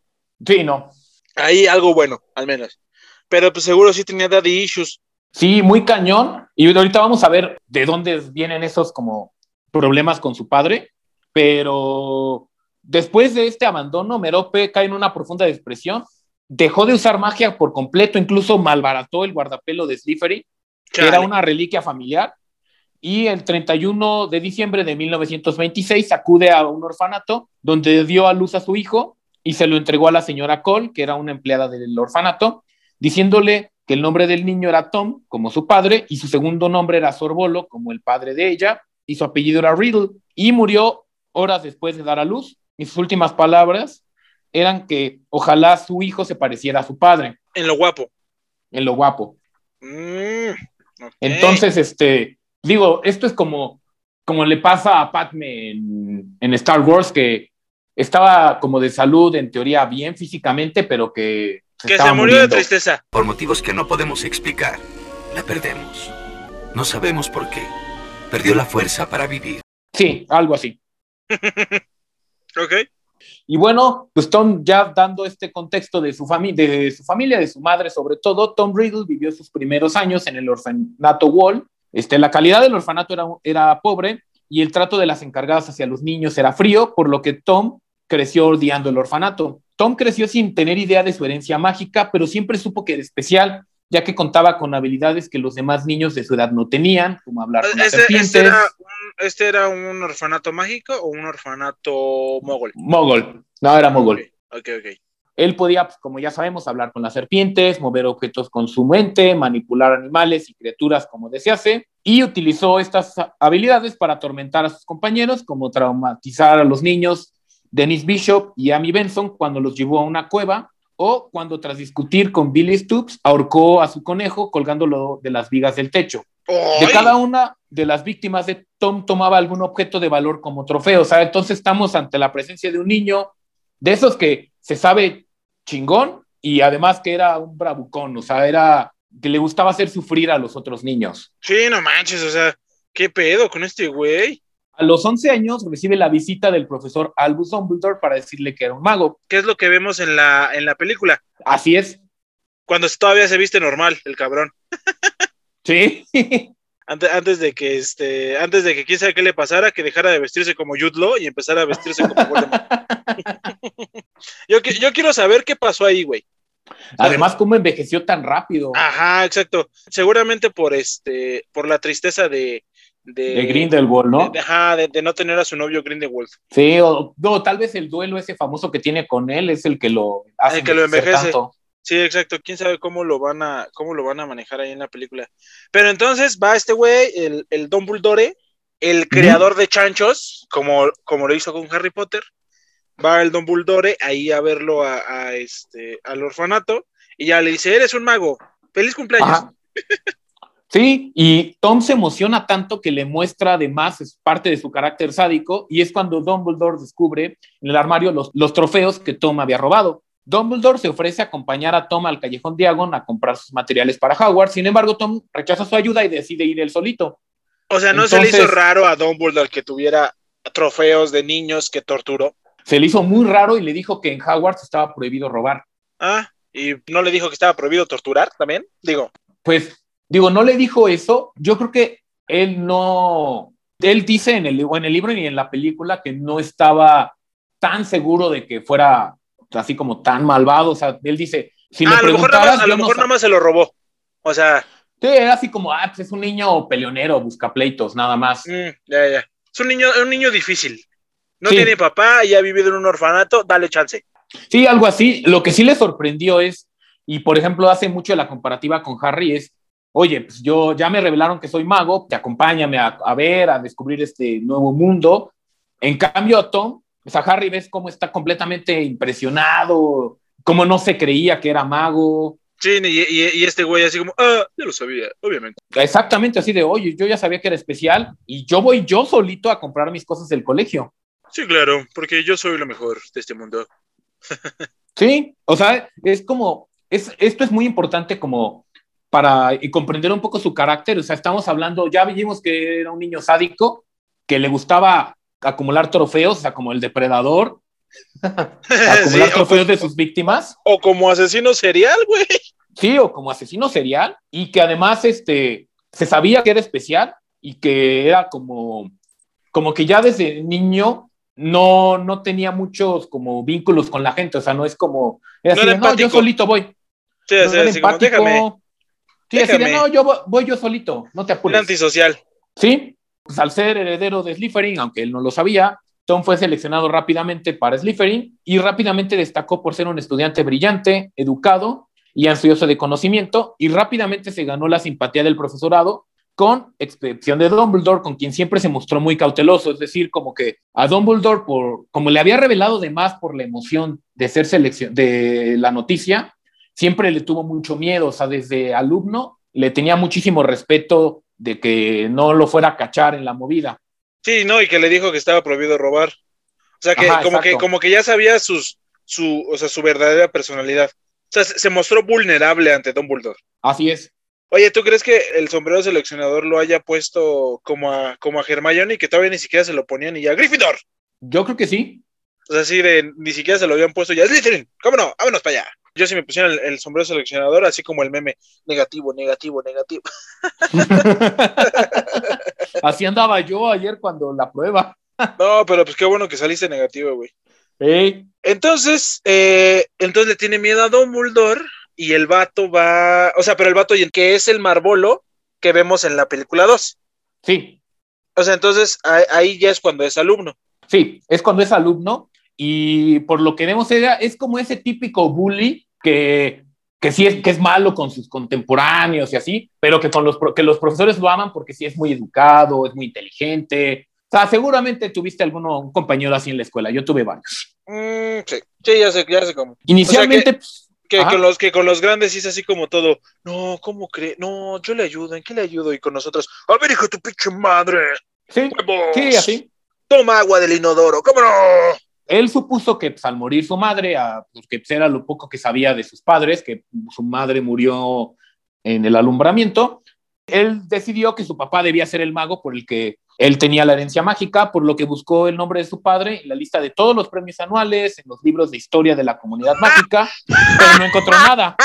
C: Sí, no.
B: Ahí algo bueno, al menos. Pero pues seguro sí tenía daddy issues.
C: Sí, muy cañón. Y ahorita vamos a ver de dónde vienen esos como problemas con su padre. Pero después de este abandono, Merope cae en una profunda depresión. Dejó de usar magia por completo, incluso malbarató el guardapelo de Slifery, que era una reliquia familiar. Y el 31 de diciembre de 1926 acude a un orfanato donde dio a luz a su hijo y se lo entregó a la señora Cole, que era una empleada del orfanato, diciéndole que el nombre del niño era Tom, como su padre, y su segundo nombre era Sorbolo, como el padre de ella, y su apellido era Riddle. Y murió horas después de dar a luz. Y sus últimas palabras eran que ojalá su hijo se pareciera a su padre,
B: En lo guapo.
C: en lo guapo.
B: Mm.
C: Entonces, este, digo, esto es como, como le pasa a Padme en, en Star Wars, que estaba como de salud, en teoría, bien físicamente, pero que se,
B: que se
C: estaba
B: murió de
C: muriendo.
B: tristeza.
I: Por motivos que no podemos explicar, la perdemos. No sabemos por qué. Perdió la fuerza para vivir.
C: Sí, algo así.
B: Ok.
C: Y bueno, pues Tom, ya dando este contexto de su, de su familia, de su madre sobre todo, Tom Riddle vivió sus primeros años en el orfanato Wall. Este, la calidad del orfanato era, era pobre y el trato de las encargadas hacia los niños era frío, por lo que Tom creció odiando el orfanato. Tom creció sin tener idea de su herencia mágica, pero siempre supo que era especial, ya que contaba con habilidades que los demás niños de su edad no tenían, como hablar con
B: Este,
C: serpientes.
B: este era un, este era un orfanato mágico o un orfanato mogol.
C: Mogol. No, era mogol.
B: Ok, ok.
C: Él podía, pues, como ya sabemos, hablar con las serpientes, mover objetos con su mente, manipular animales y criaturas como desease, y utilizó estas habilidades para atormentar a sus compañeros, como traumatizar a los niños Dennis Bishop y Amy Benson cuando los llevó a una cueva, o cuando tras discutir con Billy Stoops ahorcó a su conejo colgándolo de las vigas del techo. De cada una de las víctimas de Tom tomaba algún objeto de valor como trofeo. O sea, entonces estamos ante la presencia de un niño de esos que se sabe chingón y además que era un bravucón, o sea, era que le gustaba hacer sufrir a los otros niños.
B: Sí, no manches, o sea, ¿qué pedo con este güey?
C: A los 11 años recibe la visita del profesor Albus Dumbledore para decirle que era un mago.
B: ¿Qué es lo que vemos en la, en la película?
C: Así es.
B: Cuando todavía se viste normal, el cabrón.
C: Sí.
B: Antes, antes de que este, antes de que quién sabe qué le pasara, que dejara de vestirse como Jude Law y empezara a vestirse como Voldemort. yo, yo quiero saber qué pasó ahí, güey.
C: Además, cómo envejeció tan rápido.
B: Ajá, exacto. Seguramente por este, por la tristeza de, de,
C: de Grindelwald, ¿no?
B: de- ajá, de, de no tener a su novio Grindelwald.
C: Sí, o no, tal vez el duelo ese famoso que tiene con él es el que lo hace
B: El que lo envejece.
C: tanto.
B: Sí, exacto. Quién sabe cómo lo van a, cómo lo van a manejar ahí en la película. Pero entonces va este güey, el, el Dumbledore, el creador de chanchos, como, como lo hizo con Harry Potter. Va el Dumbledore ahí a verlo a, a este, al orfanato y ya le dice, eres un mago. Feliz cumpleaños.
C: Sí, y Tom se emociona tanto que le muestra además, es parte de su carácter sádico, y es cuando Dumbledore descubre en el armario los, los trofeos que Tom había robado. Dumbledore se ofrece a acompañar a Tom al callejón Diagon a comprar sus materiales para Howard, sin embargo Tom rechaza su ayuda y decide ir él solito.
B: O sea, no se le hizo raro a Dumbledore que tuviera trofeos de niños que torturó.
C: Se le hizo muy raro y le dijo que en Howard estaba prohibido robar.
B: Ah, y no le dijo que estaba prohibido torturar también. Digo,
C: Pues digo, no le dijo eso. Yo creo que él no, él dice en el, en el libro y en la película que no estaba tan seguro de que fuera así como tan malvado. O sea, él dice, si me
B: ah, a lo mejor, nada más, a lo mejor nada más se lo robó. O sea,
C: Sí, era así como, ah, pues es un niño peleonero, busca pleitos, nada más.
B: mm, ya, ya. Es un niño, un niño difícil. No tiene papá y ha vivido en un orfanato, dale chance.
C: Sí, algo así. Lo que sí le sorprendió es, y por ejemplo hace mucho la comparativa con Harry, es, oye, pues yo ya me revelaron que soy mago, te acompáñame a, a ver, a descubrir este nuevo mundo. En cambio, a Tom, o sea, Harry ves cómo está completamente impresionado, cómo no se creía que era mago.
B: Sí, y, y, este güey así como, ah, ya lo sabía, obviamente.
C: Exactamente así de, oye, yo ya sabía que era especial y yo voy yo solito a comprar mis cosas del colegio.
B: Sí, claro, porque yo soy lo mejor de este mundo.
C: sí, o sea, es como, es, esto es muy importante como para y comprender un poco su carácter. O sea, estamos hablando, ya vimos que era un niño sádico, que le gustaba acumular trofeos, o sea, como el depredador, acumular trofeos de sus víctimas.
B: O como asesino serial, güey.
C: Sí, o como asesino serial, y que además este, se sabía que era especial y que era como, como que ya desde niño no, no tenía muchos como vínculos con la gente, o sea, no es como, no, yo solito voy.
B: Sí, no, así, como, déjame.
C: Sí, así de, no, yo voy, yo solito, no te apures.
B: Un antisocial.
C: Sí, pues al ser heredero de Slytherin, aunque él no lo sabía, Tom fue seleccionado rápidamente para Slytherin y rápidamente destacó por ser un estudiante brillante, educado y ansioso de conocimiento, y rápidamente se ganó la simpatía del profesorado, con excepción de Dumbledore, con quien siempre se mostró muy cauteloso, es decir, como que a Dumbledore, por, como le había revelado de más por la emoción de ser selección de la noticia, siempre le tuvo mucho miedo, o sea, desde alumno le tenía muchísimo respeto de que no lo fuera a cachar en la movida.
B: Sí, no, y que le dijo que estaba prohibido robar. O sea, que, como, que como que ya sabía sus, su, o sea, su verdadera personalidad. O sea, se, mostró vulnerable ante Dumbledore.
C: Así es.
B: Oye, ¿tú crees que el sombrero seleccionador lo haya puesto como a, como a Hermione y que todavía ni siquiera se lo ponían y ya Gryffindor?
C: Yo creo que sí.
B: O sea, sí, de, ni siquiera se lo habían puesto ya. Slytherin, ¿cómo no? Vámonos para allá. Yo si me pusieran el, sombrero seleccionador, así como el meme, negativo, negativo, negativo.
C: así andaba yo ayer cuando la prueba.
B: no, pero pues qué bueno que saliste negativo, güey. Entonces, eh, entonces le tiene miedo a Dumbledore y el vato va, o sea, pero el vato que es el marbolo que vemos en la película 2.
C: Sí.
B: O sea, entonces ahí ya es cuando es alumno.
C: Sí, es cuando es alumno y por lo que vemos es como ese típico bully que, que sí es, que es malo con sus contemporáneos y así, pero que, con los, que los profesores lo aman porque sí es muy educado, es muy inteligente. O sea, seguramente tuviste alguno, un compañero así en la escuela, yo tuve varios.
B: Mm, sí, sí, ya sé, ya sé cómo.
C: Inicialmente... Pues,
B: que con los que con los grandes es así como todo, no, ¿cómo cree? No, yo le ayudo, ¿en qué le ayudo? Y con nosotros, a ver, hijo tu pinche madre.
C: Sí, sí, así.
B: Toma agua del inodoro, ¿cómo no?
C: Él supuso que pues, al morir su madre, a, pues, que era lo poco que sabía de sus padres, que su madre murió en el alumbramiento, él decidió que su papá debía ser el mago por el que él tenía la herencia mágica, por lo que buscó el nombre de su padre en la lista de todos los premios anuales, en los libros de historia de la comunidad mágica, pero no encontró nada.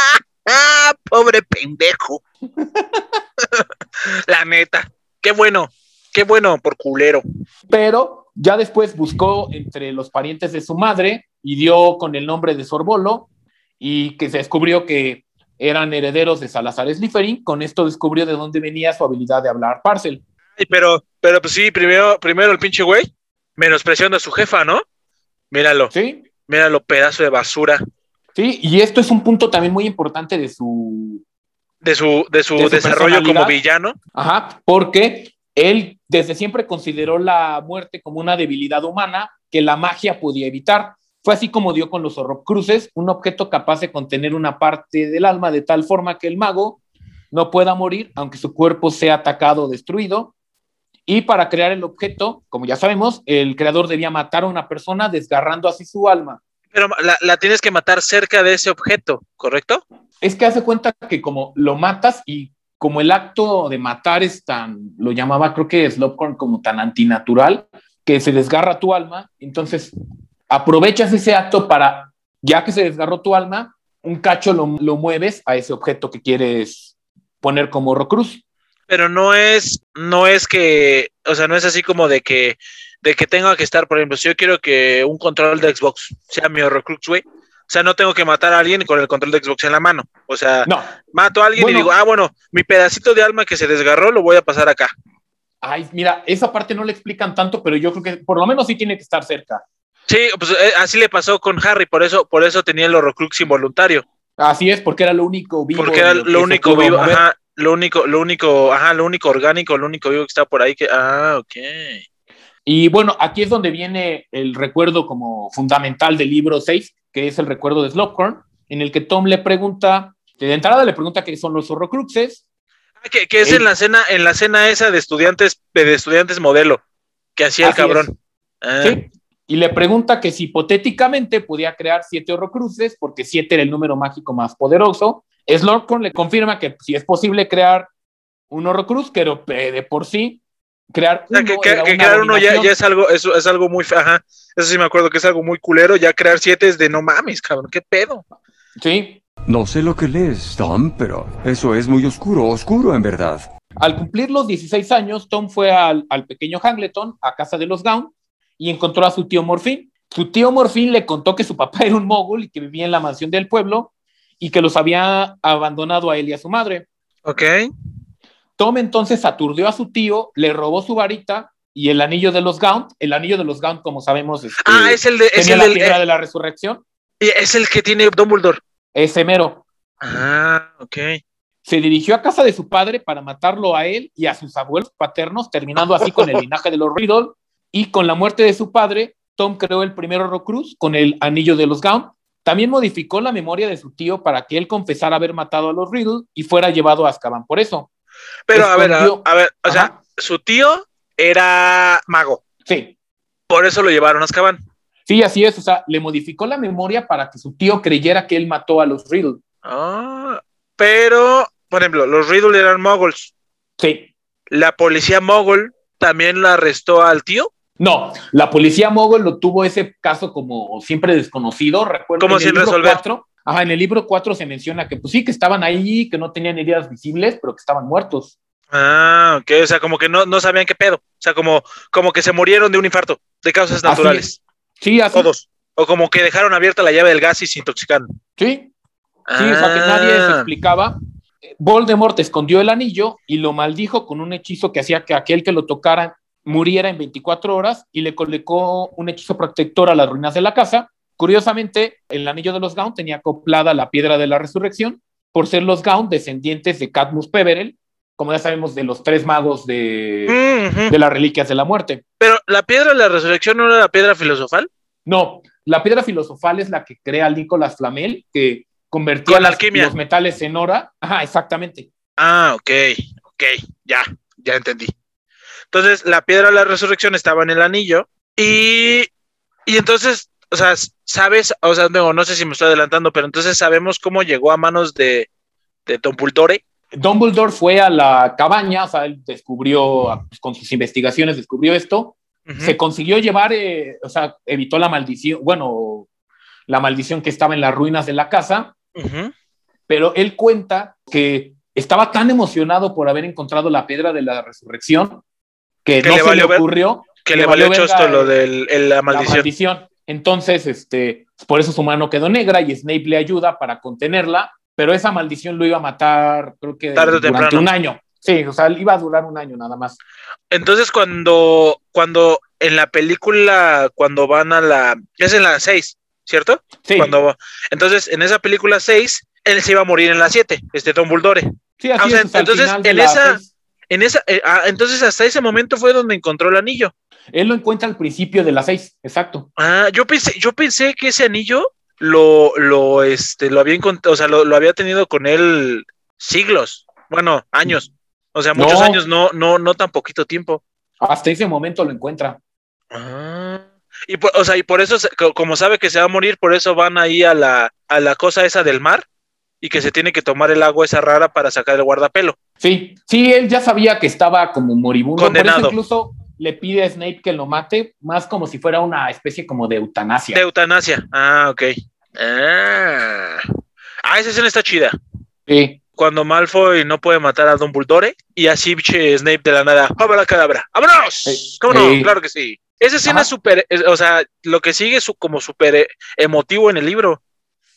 B: ¡Ah, pobre pendejo! la neta, qué bueno, qué bueno por culero.
C: Pero ya después buscó entre los parientes de su madre y dio con el nombre de Sorbolo y que se descubrió que eran herederos de Salazar Slytherin. Con esto descubrió de dónde venía su habilidad de hablar parcel.
B: Pero, pero pues sí, primero, primero el pinche güey menospreciando a su jefa, ¿no? Míralo.
C: Sí.
B: Míralo, pedazo de basura.
C: Sí, y esto es un punto también muy importante de su
B: de su, de su, desarrollo como villano.
C: Ajá, porque él desde siempre consideró la muerte como una debilidad humana que la magia podía evitar. Fue así como dio con los horrocruces, un objeto capaz de contener una parte del alma de tal forma que el mago no pueda morir aunque su cuerpo sea atacado o destruido. Y para crear el objeto, como ya sabemos, el creador debía matar a una persona desgarrando así su alma.
B: Pero la, tienes que matar cerca de ese objeto, ¿correcto?
C: Es que hace cuenta que como lo matas y como el acto de matar es tan, lo llamaba creo que Slopcorn como tan antinatural, que se desgarra tu alma, entonces aprovechas ese acto para, ya que se desgarró tu alma, un cacho lo, mueves a ese objeto que quieres poner como Rocruz.
B: Pero no es, no es que, o sea, no es así como de que, de que tenga que estar, por ejemplo, si yo quiero que un control de Xbox sea mi Horrocrux, güey, sea, no tengo que matar a alguien con el control de Xbox en la mano. O sea, mato a alguien y digo, ah, bueno, mi pedacito de alma que se desgarró lo voy a pasar acá.
C: Ay, mira, esa parte no le explican tanto, pero yo creo que por lo menos sí tiene que estar cerca.
B: Sí, pues eh, así le pasó con Harry, por eso, por eso tenía el Horrocrux involuntario.
C: Así es, porque era lo único vivo.
B: Porque era lo único vivo, ajá, lo único, lo único, ajá, lo único orgánico, lo único vivo que está por ahí que, ah, ok.
C: Y bueno, aquí es donde viene el recuerdo como fundamental del libro 6, que es el recuerdo de Slughorn, en el que Tom le pregunta, de entrada le pregunta qué son los horrocruxes.
B: Ah, que, que es en la cena, en la cena esa de estudiantes, de estudiantes modelo, que hacía el cabrón.
C: Ah. Sí. Y le pregunta que si hipotéticamente podía crear siete horrocruces, porque siete era el número mágico más poderoso. Slughorn le confirma que si es posible crear un horrocruz, pero de por sí crear
B: uno, que, crear uno ya, es algo eso es algo muy ajá eso sí me acuerdo que es algo muy culero ya crear siete es de no mames cabrón qué pedo.
C: Sí.
J: No sé lo que lees Tom pero eso es muy oscuro oscuro en verdad.
C: Al cumplir los 16 años Tom fue al, al pequeño Hangleton a casa de los Gown y encontró a su tío Morfín. Su tío Morfín le contó que su papá era un mogul y que vivía en la mansión del pueblo y que los había abandonado a él y a su madre.
B: Ok
C: Tom entonces aturdió a su tío, le robó su varita y el anillo de los Gaunt. El anillo de los Gaunt, como sabemos,
B: este, ah, es el de,
C: es
B: el
C: la piedra de la resurrección.
B: Es el que tiene Dumbledore.
C: Ese mero.
B: Ah, ok.
C: Se dirigió a casa de su padre para matarlo a él y a sus abuelos paternos, terminando así con el linaje de los Riddle. Y con la muerte de su padre, Tom creó el primer Horrocruz con el anillo de los Gaunt. También modificó la memoria de su tío para que él confesara haber matado a los Riddle y fuera llevado a Azkaban por eso.
B: Pero a ver, a, ver, o sea, su tío era mago.
C: Sí.
B: Por eso lo llevaron a Azkaban.
C: Sí, así es. O sea, le modificó la memoria para que su tío creyera que él mató a los Riddle.
B: Ah, pero, por ejemplo, los Riddle eran moguls.
C: Sí.
B: ¿La policía mogul también la arrestó al tío?
C: No, la policía mogul lo tuvo ese caso como siempre desconocido. Recuerdo
B: como sin resolver.
C: Ajá, en el libro 4 se menciona que pues sí, que estaban ahí, que no tenían heridas visibles, pero que estaban muertos.
B: Ah, ok, o sea, como que no, no sabían qué pedo. O sea, como, como que se murieron de un infarto, de causas naturales.
C: Sí, así.
B: Todos. O como que dejaron abierta la llave del gas y se intoxicaron.
C: Sí. Sí, o sea, que nadie se ah. explicaba. Voldemort escondió el anillo y lo maldijo con un hechizo que hacía que aquel que lo tocara muriera en 24 horas y le colocó un hechizo protector a las ruinas de la casa Curiosamente, el anillo de los Gaunt tenía acoplada la piedra de la resurrección, por ser los Gaunt descendientes de Cadmus Peverell, como ya sabemos, de los tres magos de, de las reliquias de la muerte.
B: Pero la piedra de la resurrección no era la piedra filosofal.
C: No, la piedra filosofal es la que crea Nicolás Flamel, que convertía los metales en oro. Ajá, exactamente.
B: Ah, ok, ok, ya, ya entendí. Entonces, la piedra de la resurrección estaba en el anillo y, y entonces o sea, sabes, o sea, no, no sé si me estoy adelantando, pero entonces sabemos cómo llegó a manos de, de Dumbledore.
C: Dumbledore fue a la cabaña, o sea, él descubrió, pues, con sus investigaciones descubrió esto, se consiguió llevar, eh, o sea, evitó la maldición, bueno, la maldición que estaba en las ruinas de la casa, pero él cuenta que estaba tan emocionado por haber encontrado la piedra de la resurrección que, no se le ocurrió.
B: Que le valió esto lo de la maldición.
C: Entonces, este, por eso su mano quedó negra y Snape le ayuda para contenerla, pero esa maldición lo iba a matar, creo que durante un año. Sí, o sea, iba a durar un año nada más.
B: Entonces, cuando, cuando en la película, cuando van a la, es en la 6, ¿cierto?
C: Sí.
B: Cuando, entonces, en esa película 6, él se iba a morir en la 7, este Tom Buldore.
C: Sí, así
B: ah, es, entonces, en esa, en esa, eh, ah, entonces hasta ese momento fue donde encontró el anillo.
C: Él lo encuentra al principio de las seis, exacto.
B: Ah, yo pensé, yo pensé que ese anillo lo, lo, este, lo había encontrado, o sea, lo, había tenido con él siglos, bueno, años. O sea, muchos años, no, no, no tan poquito tiempo.
C: Hasta ese momento lo encuentra.
B: Ah. Y por, o sea, y por eso, como sabe que se va a morir, por eso van ahí a la, a la cosa esa del mar y que se tiene que tomar el agua esa rara para sacar el guardapelo.
C: Sí, sí, él ya sabía que estaba como moribundo.
B: Condenado.
C: Por eso incluso le pide a Snape que lo mate, más como si fuera una especie como de eutanasia.
B: De eutanasia, ah, ok. Ah, ah esa escena está chida.
C: Sí.
B: Cuando Malfoy no puede matar a Dumbledore y así Snape de la nada, la cadabra! ¡Vámonos! ¿Cómo no? Claro que sí. Esa escena es súper, o sea, lo que sigue es como súper emotivo en el libro.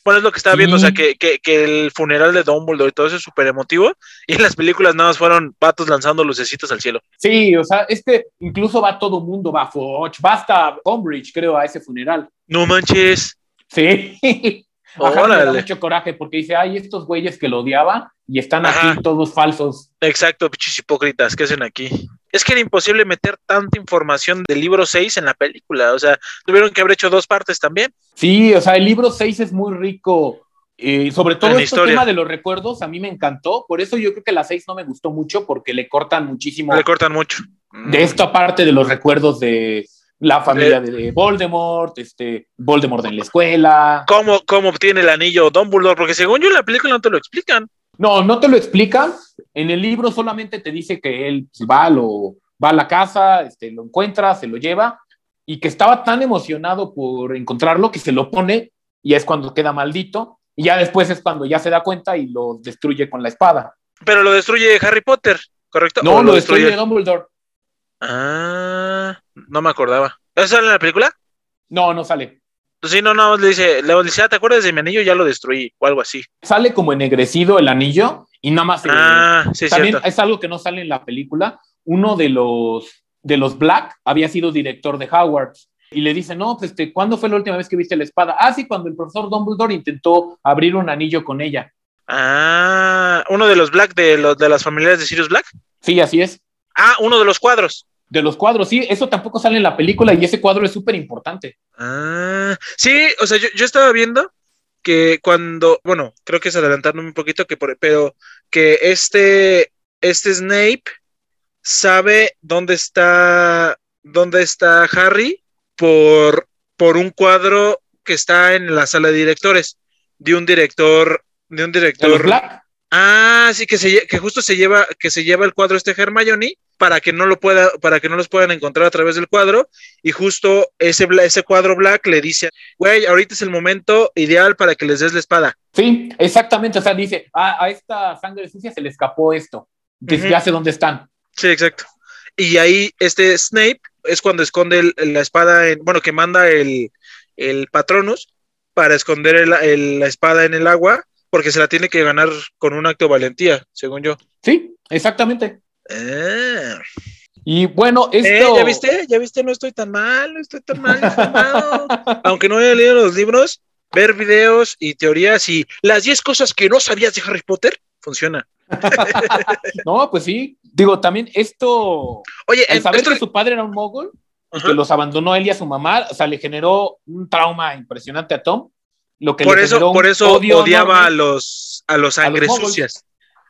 B: Bueno, es lo que estaba viendo, o sea, que, que, que, el funeral de Dumbledore y todo eso es súper emotivo, y en las películas nada más fueron patos lanzando lucecitas al cielo.
C: Sí, o sea, es que incluso va todo mundo, va Foch, va hasta Cambridge, creo, a ese funeral.
B: No manches.
C: Sí. Ajá, me da mucho coraje porque dice, ay, estos güeyes que lo odiaba y están aquí todos falsos.
B: Exacto, pichis hipócritas, ¿qué hacen aquí? Es que era imposible meter tanta información del libro 6 en la película, o sea, tuvieron que haber hecho dos partes también.
C: Sí, o sea, el libro 6 es muy rico, eh, sobre todo este tema de los recuerdos, a mí me encantó, por eso yo creo que la 6 no me gustó mucho porque le cortan muchísimo.
B: Le cortan mucho.
C: De esta parte de los recuerdos de, la familia de Voldemort, este, Voldemort en la escuela.
B: ¿Cómo, cómo obtiene el anillo Dumbledore? Porque según yo en la película no te lo explican.
C: No, no te lo explican. En el libro solamente te dice que él va, lo, va a la casa, este, lo encuentra, se lo lleva y que estaba tan emocionado por encontrarlo que se lo pone y es cuando queda maldito y ya después es cuando ya se da cuenta y lo destruye con la espada.
B: Pero lo destruye Harry Potter, ¿correcto?
C: No, lo, destruye Dumbledore.
B: Ah, no me acordaba. ¿Eso sale en la película?
C: No, no sale.
B: Pues sí, no, no, le dice, le dice, ah, ¿te acuerdas de mi anillo? Ya lo destruí, o algo así.
C: Sale como ennegrecido el anillo y nada más.
B: Ah, sí,
C: También es algo que no sale en la película. Uno de los, de los Black había sido director de Howard y le dice, no, pues, este, ¿cuándo fue la última vez que viste la espada? Ah, sí, cuando el profesor Dumbledore intentó abrir un anillo con ella.
B: Ah, uno de los Black, de, los, de las familiares de Sirius Black.
C: Sí, así es.
B: Ah, uno de los cuadros
C: de los cuadros, sí, eso tampoco sale en la película y ese cuadro es súper importante.
B: Ah, sí, o sea, yo, yo, estaba viendo que cuando, bueno, creo que es adelantándome un poquito, que por, pero que este, este Snape sabe dónde está, dónde está Harry por, por un cuadro que está en la sala de directores, de un director, de un director.
C: Black?
B: Ah, sí, que, se, que justo se lleva, que se lleva el cuadro este Hermione para que no lo pueda, para que no los puedan encontrar a través del cuadro. Y justo ese, ese cuadro black le dice, güey, ahorita es el momento ideal para que les des la espada.
C: Sí, exactamente. O sea, dice, a, esta sangre sucia se le escapó esto. Entonces ya sé dónde están.
B: Sí, exacto. Y ahí este Snape es cuando esconde la espada, en, bueno, que manda el, el Patronus para esconder la espada en el agua, porque se la tiene que ganar con un acto de valentía, según yo.
C: Sí, exactamente.
B: Ah.
C: Y bueno,
B: eh,
C: esto.
B: ¿Ya viste? ¿Ya viste? No estoy tan mal, no estoy tan mal Aunque no haya leído los libros, ver videos y teorías y las 10 cosas que no sabías de Harry Potter, funciona.
C: no, pues sí. Digo, también esto.
B: Oye,
C: el saber que su padre era un mogul, que los abandonó él y a su mamá, o sea, le generó un trauma impresionante a Tom. Lo que
B: por eso, por eso odiaba a los, a los sangres sucias.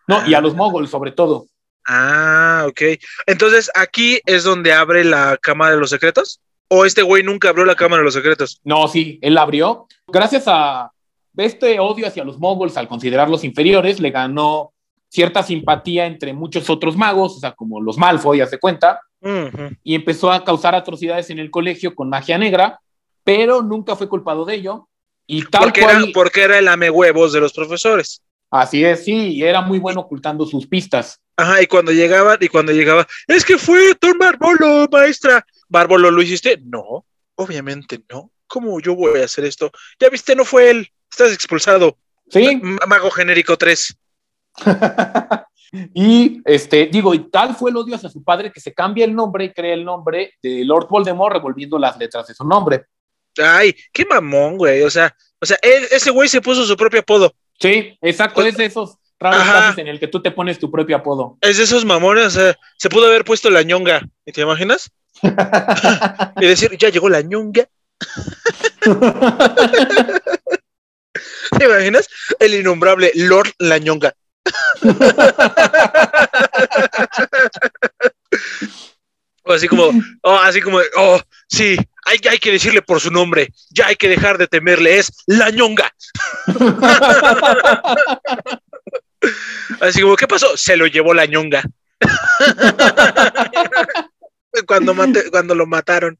C: No, y a los moguls sobre todo.
B: Ah, ok. Entonces, ¿aquí es donde abre la Cámara de los Secretos? ¿O este güey nunca abrió la Cámara de los Secretos?
C: No, sí, él la abrió. Gracias a este odio hacia los moguls, al considerarlos inferiores, le ganó cierta simpatía entre muchos otros magos, o sea, como los Malfoy, ya se cuenta, y empezó a causar atrocidades en el colegio con magia negra, pero nunca fue culpado de ello. Y tal
B: porque, era, porque era el huevos de los profesores.
C: Así es, sí, y era muy bueno ocultando sus pistas.
B: Ajá, y cuando llegaban, y cuando llegaba, es que fue Tom Barbolo, maestra. Barbolo, ¿lo hiciste? No, obviamente no. ¿Cómo yo voy a hacer esto? Ya viste, no fue él. Estás expulsado.
C: Sí.
B: Mago genérico 3.
C: y este, digo, y tal fue el odio hacia su padre que se cambia el nombre y crea el nombre de Lord Voldemort revolviendo las letras de su nombre.
B: Ay, qué mamón, güey. O sea, o sea, ese güey se puso su propio apodo.
C: Sí, exacto, es de esos en el que tú te pones tu propio apodo.
B: Es de esos mamones, o sea, se pudo haber puesto la ñonga, ¿te imaginas? y decir, ya llegó la ñonga. ¿Te imaginas? El innombrable Lord La ñonga. o así como, oh, así como, oh, sí, hay, hay, que decirle por su nombre, ya hay que dejar de temerle, es la ñonga. Así como, ¿qué pasó? Se lo llevó la ñonga. cuando, cuando lo mataron.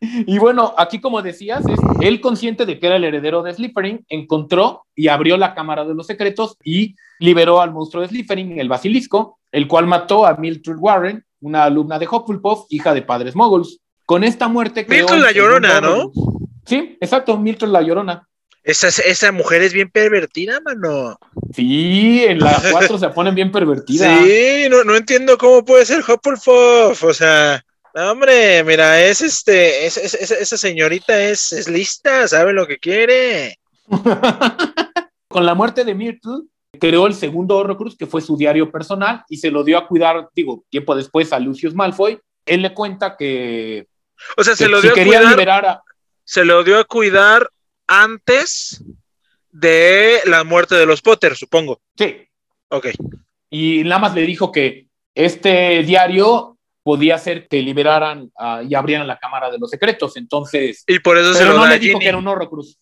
C: Y bueno, aquí como decías, es él consciente de que era el heredero de Slytherin, encontró y abrió la Cámara de los Secretos y liberó al monstruo de Slytherin, el basilisco, el cual mató a Mildred Warren, una alumna de Hufflepuff, hija de padres moguls. Con esta muerte.
B: Mildred la Llorona, ¿no?
C: Sí, exacto, Mildred la Llorona.
B: Esa, esa mujer es bien pervertida, mano.
C: Sí, en las cuatro se ponen bien pervertidas.
B: Sí, no, no entiendo cómo puede ser Hufflepuff. O sea, no, hombre, mira, es este, es, es- es- esa señorita es, es lista, sabe lo que quiere.
C: Con la muerte de Myrtle, creó el segundo Horrocrux, que fue su diario personal, y se lo dio a cuidar, digo, tiempo después a Lucius Malfoy. Él le cuenta que,
B: O sea, se lo
C: si
B: dio a
C: quería
B: cuidar,
C: liberar a...
B: se lo dio a cuidar antes de la muerte de los Potter, supongo.
C: Sí,
B: Ok.
C: y nada más le dijo que este diario podía hacer que liberaran y abrieran la Cámara de los Secretos. Entonces,
B: Y por eso se
C: pero
B: lo
C: no
B: da
C: le
B: a
C: dijo
B: Ginny.
C: que era un Horrocrux.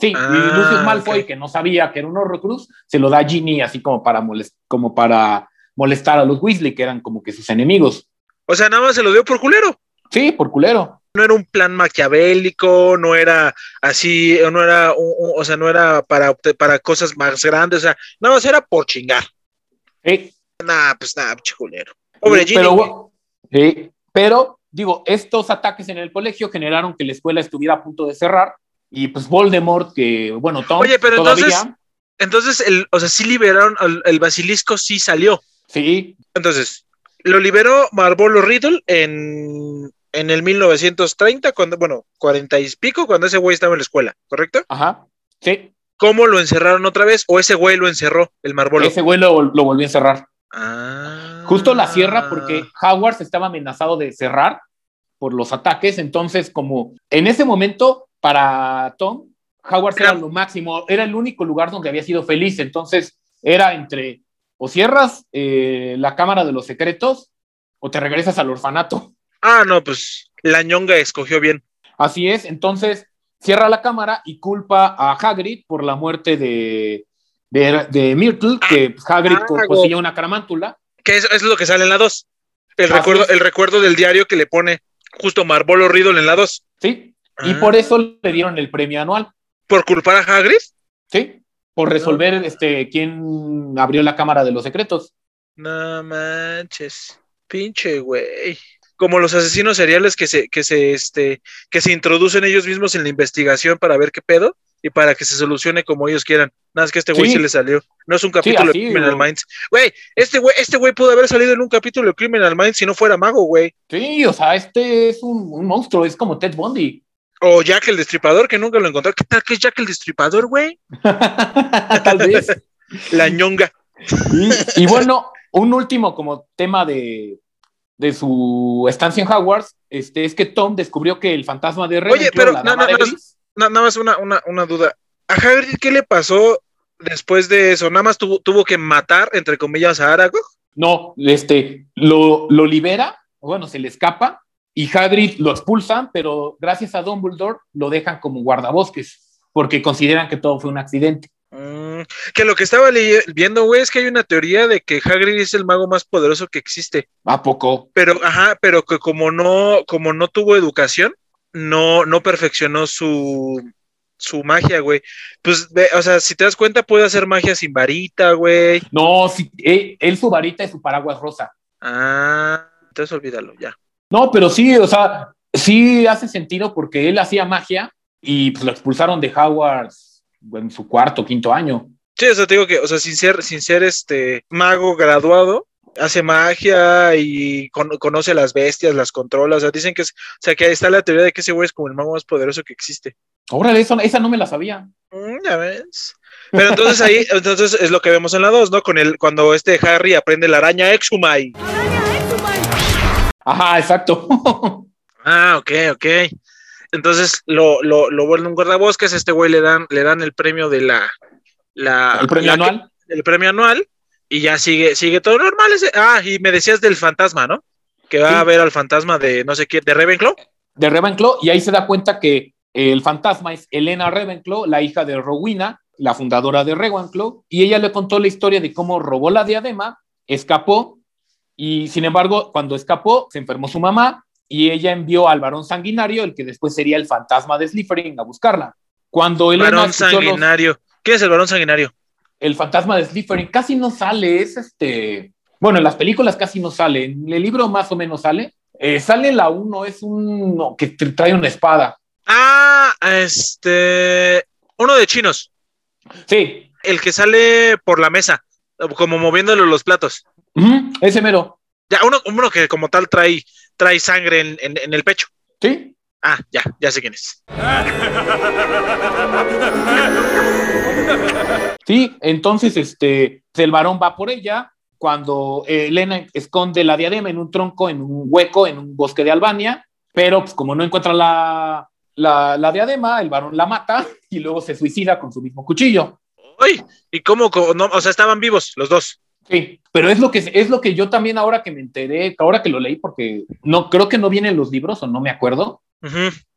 C: Sí,
B: Ah,
C: y Lucius Malfoy, que no sabía que era un Horrocrux, se lo da a Ginny así como para, molest- como para molestar a los Weasley, que eran como que sus enemigos.
B: O sea, nada más se lo dio por culero.
C: Sí, por culero.
B: No era un plan maquiavélico, no era así, no era, o sea, no era para, para cosas más grandes, o sea, nada más era por chingar.
C: Sí,
B: Nah, pues nada, pinche culero. Pobre Ginny.
C: pero, sí, pero, digo, estos ataques en el colegio generaron que la escuela estuviera a punto de cerrar y pues Voldemort, que, bueno, Tom
B: Oye, pero
C: todavía,
B: entonces- Entonces, el, o sea, sí liberaron, el basilisco sí salió.
C: sí,
B: Entonces, lo liberó Marvolo Riddle en, en el 1930, cuando, bueno, 40 y pico, cuando ese güey estaba en la escuela, ¿correcto?
C: ajá, sí,
B: ¿Cómo lo encerraron otra vez? ¿O ese güey lo encerró, el Marvolo?
C: ese güey lo, lo volvió a encerrar.
B: Ah.
C: Justo la cierra porque Hogwarts estaba amenazado de cerrar por los ataques, entonces como en ese momento para Tom, Hogwarts era
B: Era-
C: lo máximo, era el único lugar donde había sido feliz, entonces era entre o cierras eh, la Cámara de los Secretos o te regresas al orfanato.
B: Ah, no, pues la ñonga escogió bien.
C: Así es, entonces cierra la cámara y culpa a Hagrid por la muerte de, de, de Myrtle, que pues, Hagrid
B: ah,
C: poseía una caramántula.
B: Que eso es lo que sale en la 2. El
C: Así
B: recuerdo,
C: es.
B: el recuerdo del diario que le pone justo Marvolo Riddle en la 2.
C: ¿sí? Y
B: Ah.
C: por eso le dieron el premio anual,
B: ¿Por culpar a Hagrid?
C: ¿sí? Por resolver este, quién abrió la Cámara de los Secretos.
B: No manches. Pinche güey. Como los asesinos seriales que se, que se, este, que se introducen ellos mismos en la investigación para ver qué pedo y para que se solucione como ellos quieran. Nada más que este güey
C: Sí.
B: sí le salió. No es un capítulo
C: así,
B: de Criminal
C: güey.
B: Minds. Güey, este güey, este güey pudo haber salido en un capítulo de Criminal Minds si no fuera mago, güey.
C: Sí, o sea, este es un, un monstruo, es como Ted Bundy.
B: O Jack el Destripador, que nunca lo encontré. ¿Qué tal que es Jack el Destripador, güey?
C: Tal vez.
B: La ñonga.
C: Y, y bueno, un último como tema de, de su estancia en Hogwarts, este, es que Tom descubrió que el fantasma de Ravenclaw,
B: Oye, pero
C: la
B: no,
C: dama
B: no,
C: de
B: no,
C: gris,
B: Na- nada más una, una, una duda. ¿A Hagrid qué le pasó después de eso? ¿Nada más tuvo, tuvo que matar, entre comillas, a Aragog?
C: no, este, lo, lo libera, bueno, se le escapa, y Hagrid lo expulsan, pero gracias a Dumbledore lo dejan como guardabosques, porque consideran que todo fue un accidente.
B: Mm, que lo que estaba viendo, güey, es que hay una teoría de que Hagrid es el mago más poderoso que existe.
C: ¿A poco?
B: Pero, ajá, pero que como no, como no tuvo educación, no, no perfeccionó su, su magia, güey. Pues, ve, o sea, si te das cuenta, puede hacer magia sin varita, güey.
C: No, sí, él, él su varita y su paraguas rosa.
B: Ah, entonces olvídalo, ya.
C: No, pero sí, o sea, sí hace sentido porque él hacía magia y pues lo expulsaron de Hogwarts en su cuarto, quinto año.
B: Sí, o sea, te digo que, o sea, sin ser, sin ser este mago graduado, hace magia y con- conoce a las bestias, las controla. O sea, dicen que es, o sea, que ahí está la teoría de que ese güey es como el mago más poderoso que existe.
C: Órale, eso, esa no me la sabía.
B: Mm, ya ves. Pero entonces ahí, entonces es lo que vemos en la 2, ¿no? Con el, cuando este Harry aprende la araña Exumai.
C: Ajá, exacto.
B: Ah, ok, ok. Entonces lo, lo, lo vuelven un guardabosques, este güey le dan, le dan el premio de la, la
C: El premio
B: la-
C: anual.
B: el premio anual y ya sigue, sigue todo normal. ese- ah, y me decías del fantasma, ¿no? Que va
C: Sí.
B: a ver al fantasma de no sé qué, de Ravenclaw.
C: de Ravenclaw y ahí se da cuenta que el fantasma es Elena Ravenclaw, la hija de Rowena, la fundadora de Ravenclaw, y ella le contó la historia de cómo robó la diadema, escapó y sin embargo cuando escapó se enfermó su mamá y ella envió al varón sanguinario, el que después sería el fantasma de Slytherin, a buscarla. Cuando Elena
B: Varón
C: los-
B: sanguinario. ¿Quién es el varón sanguinario?
C: el fantasma de Slytherin casi no sale, es este, bueno, en las películas casi no sale, en el libro más o menos sale, Eh, sale la uno, es un no, que tra- trae una espada.
B: Ah, este. Uno uno de chinos.
C: Sí.
B: El que sale por la mesa, como moviéndole los platos.
C: ese mero.
B: Ya, uno, uno que como tal trae, trae sangre en, en el pecho.
C: Sí.
B: Ah, ya, ya sé quién es.
C: Sí, entonces este, el varón va por ella. Cuando eh, Elena esconde la diadema en un tronco, en un hueco, en un bosque de Albania, pero pues, como no encuentra la, la, diadema, el varón la mata y luego se suicida con su mismo cuchillo.
B: ¡Uy! ¿Y cómo? No, o sea, estaban vivos los dos.
C: Sí, pero es lo que es lo que yo también ahora que me enteré, ahora que lo leí, porque no creo que no vienen los libros o no me acuerdo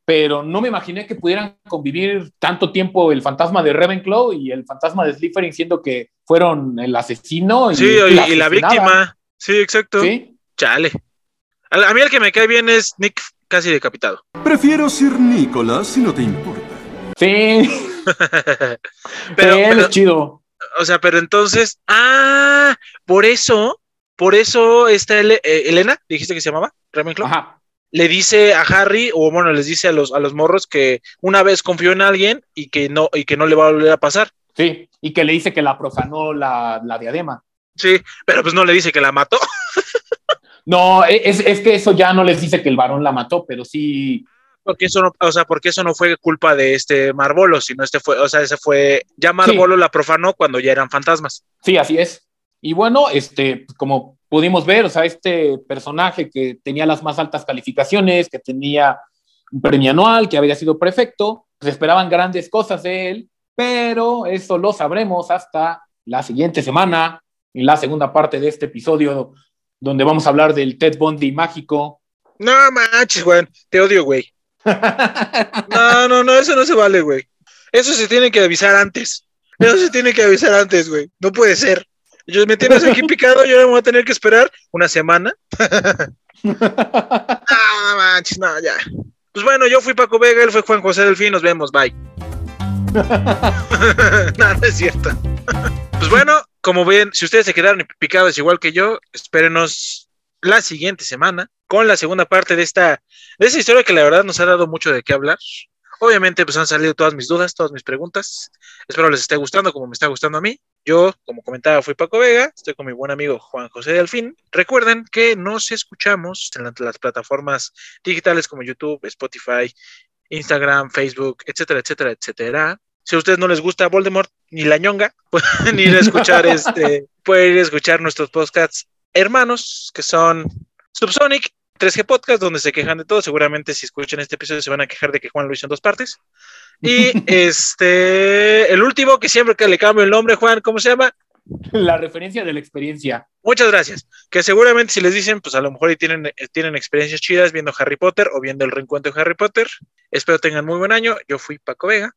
C: pero no me imaginé que pudieran convivir tanto tiempo el fantasma de Ravenclaw y el fantasma de Slytherin, siendo que fueron el asesino
B: y, la, víctima. Sí, exacto. ¿Sí? Chale. A, mí el que me cae bien es Nick casi decapitado.
K: Prefiero ser Nicolás si no te importa.
C: Sí. pero, él es chido.
B: O sea, pero entonces, ah, por eso, por eso está eh, Elena, dijiste que se llamaba Ravenclaw. Ajá le dice a Harry, o bueno, les dice a los, a los morros que una vez confió en alguien y que no, y que no le va a volver a pasar.
C: Sí, y que le dice que la profanó la, diadema.
B: Sí, pero pues no le dice que la mató.
C: no, e, es, es, que eso ya no les dice que el varón la mató, pero sí.
B: Porque eso no, o sea, porque eso no fue culpa de este Marbolo, sino este fue, o sea, ese fue, ya Marbolo la profanó cuando ya eran fantasmas.
C: Sí, así es. Y bueno, este, como pudimos ver, o sea, este personaje que tenía las más altas calificaciones, que tenía un premio anual, que había sido prefecto, pues esperaban grandes cosas de él, pero eso lo sabremos hasta la siguiente semana, en la segunda parte de este episodio, donde vamos a hablar del Ted Bundy mágico.
B: No manches, güey, te odio, güey. no, no, no, eso no se vale, güey. Eso se tiene que avisar antes. Eso se tiene que avisar antes, güey. No puede ser. Yo me tienes aquí picado, yo me voy a tener que esperar una semana. no, manches, no, ya. Pues bueno, yo fui Paco Vega, él fue Juan José Delfín, nos vemos, bye. no, no es cierto. pues bueno, como ven, si ustedes se quedaron picados igual que yo, espérenos la siguiente semana con la segunda parte de esta, de esta historia que la verdad nos ha dado mucho de qué hablar. Obviamente, pues han salido todas mis dudas, todas mis preguntas. Espero les esté gustando como me está gustando a mí. Yo, como comentaba, fui Paco Vega, estoy con mi buen amigo Juan José Delfín. Recuerden que nos escuchamos en las plataformas digitales como YouTube, Spotify, Instagram, Facebook, etcétera, etcétera, etcétera. Si a ustedes no les gusta Voldemort ni la ñonga, pueden ir a escuchar este, pueden ir a escuchar nuestros podcasts hermanos, que son Subsonic 3G Podcast, donde se quejan de todo. Seguramente si escuchan este episodio se van a quejar de que Juan lo hizo en dos partes. Y este, el último, que siempre que le cambio el nombre, Juan, ¿cómo se llama?
C: La referencia de la experiencia.
B: Muchas gracias. Que seguramente si les dicen, pues a lo mejor tienen, eh, tienen experiencias chidas viendo Harry Potter o viendo el reencuentro de Harry Potter. Espero tengan muy buen año. Yo fui Paco Vega.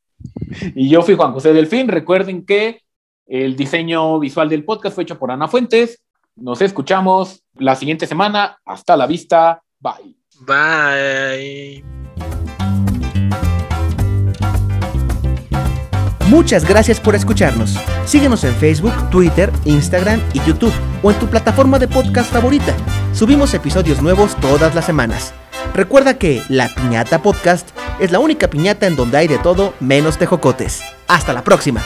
C: Y yo fui Juan José Delfín. Recuerden que el diseño visual del podcast fue hecho por Ana Fuentes. Nos escuchamos la siguiente semana. Hasta la vista. Bye.
B: Bye.
A: Muchas gracias por escucharnos. Síguenos en Facebook, Twitter, Instagram y YouTube o en tu plataforma de podcast favorita. Subimos episodios nuevos todas las semanas. Recuerda que La Piñata Podcast es la única piñata en donde hay de todo menos tejocotes. Hasta la próxima.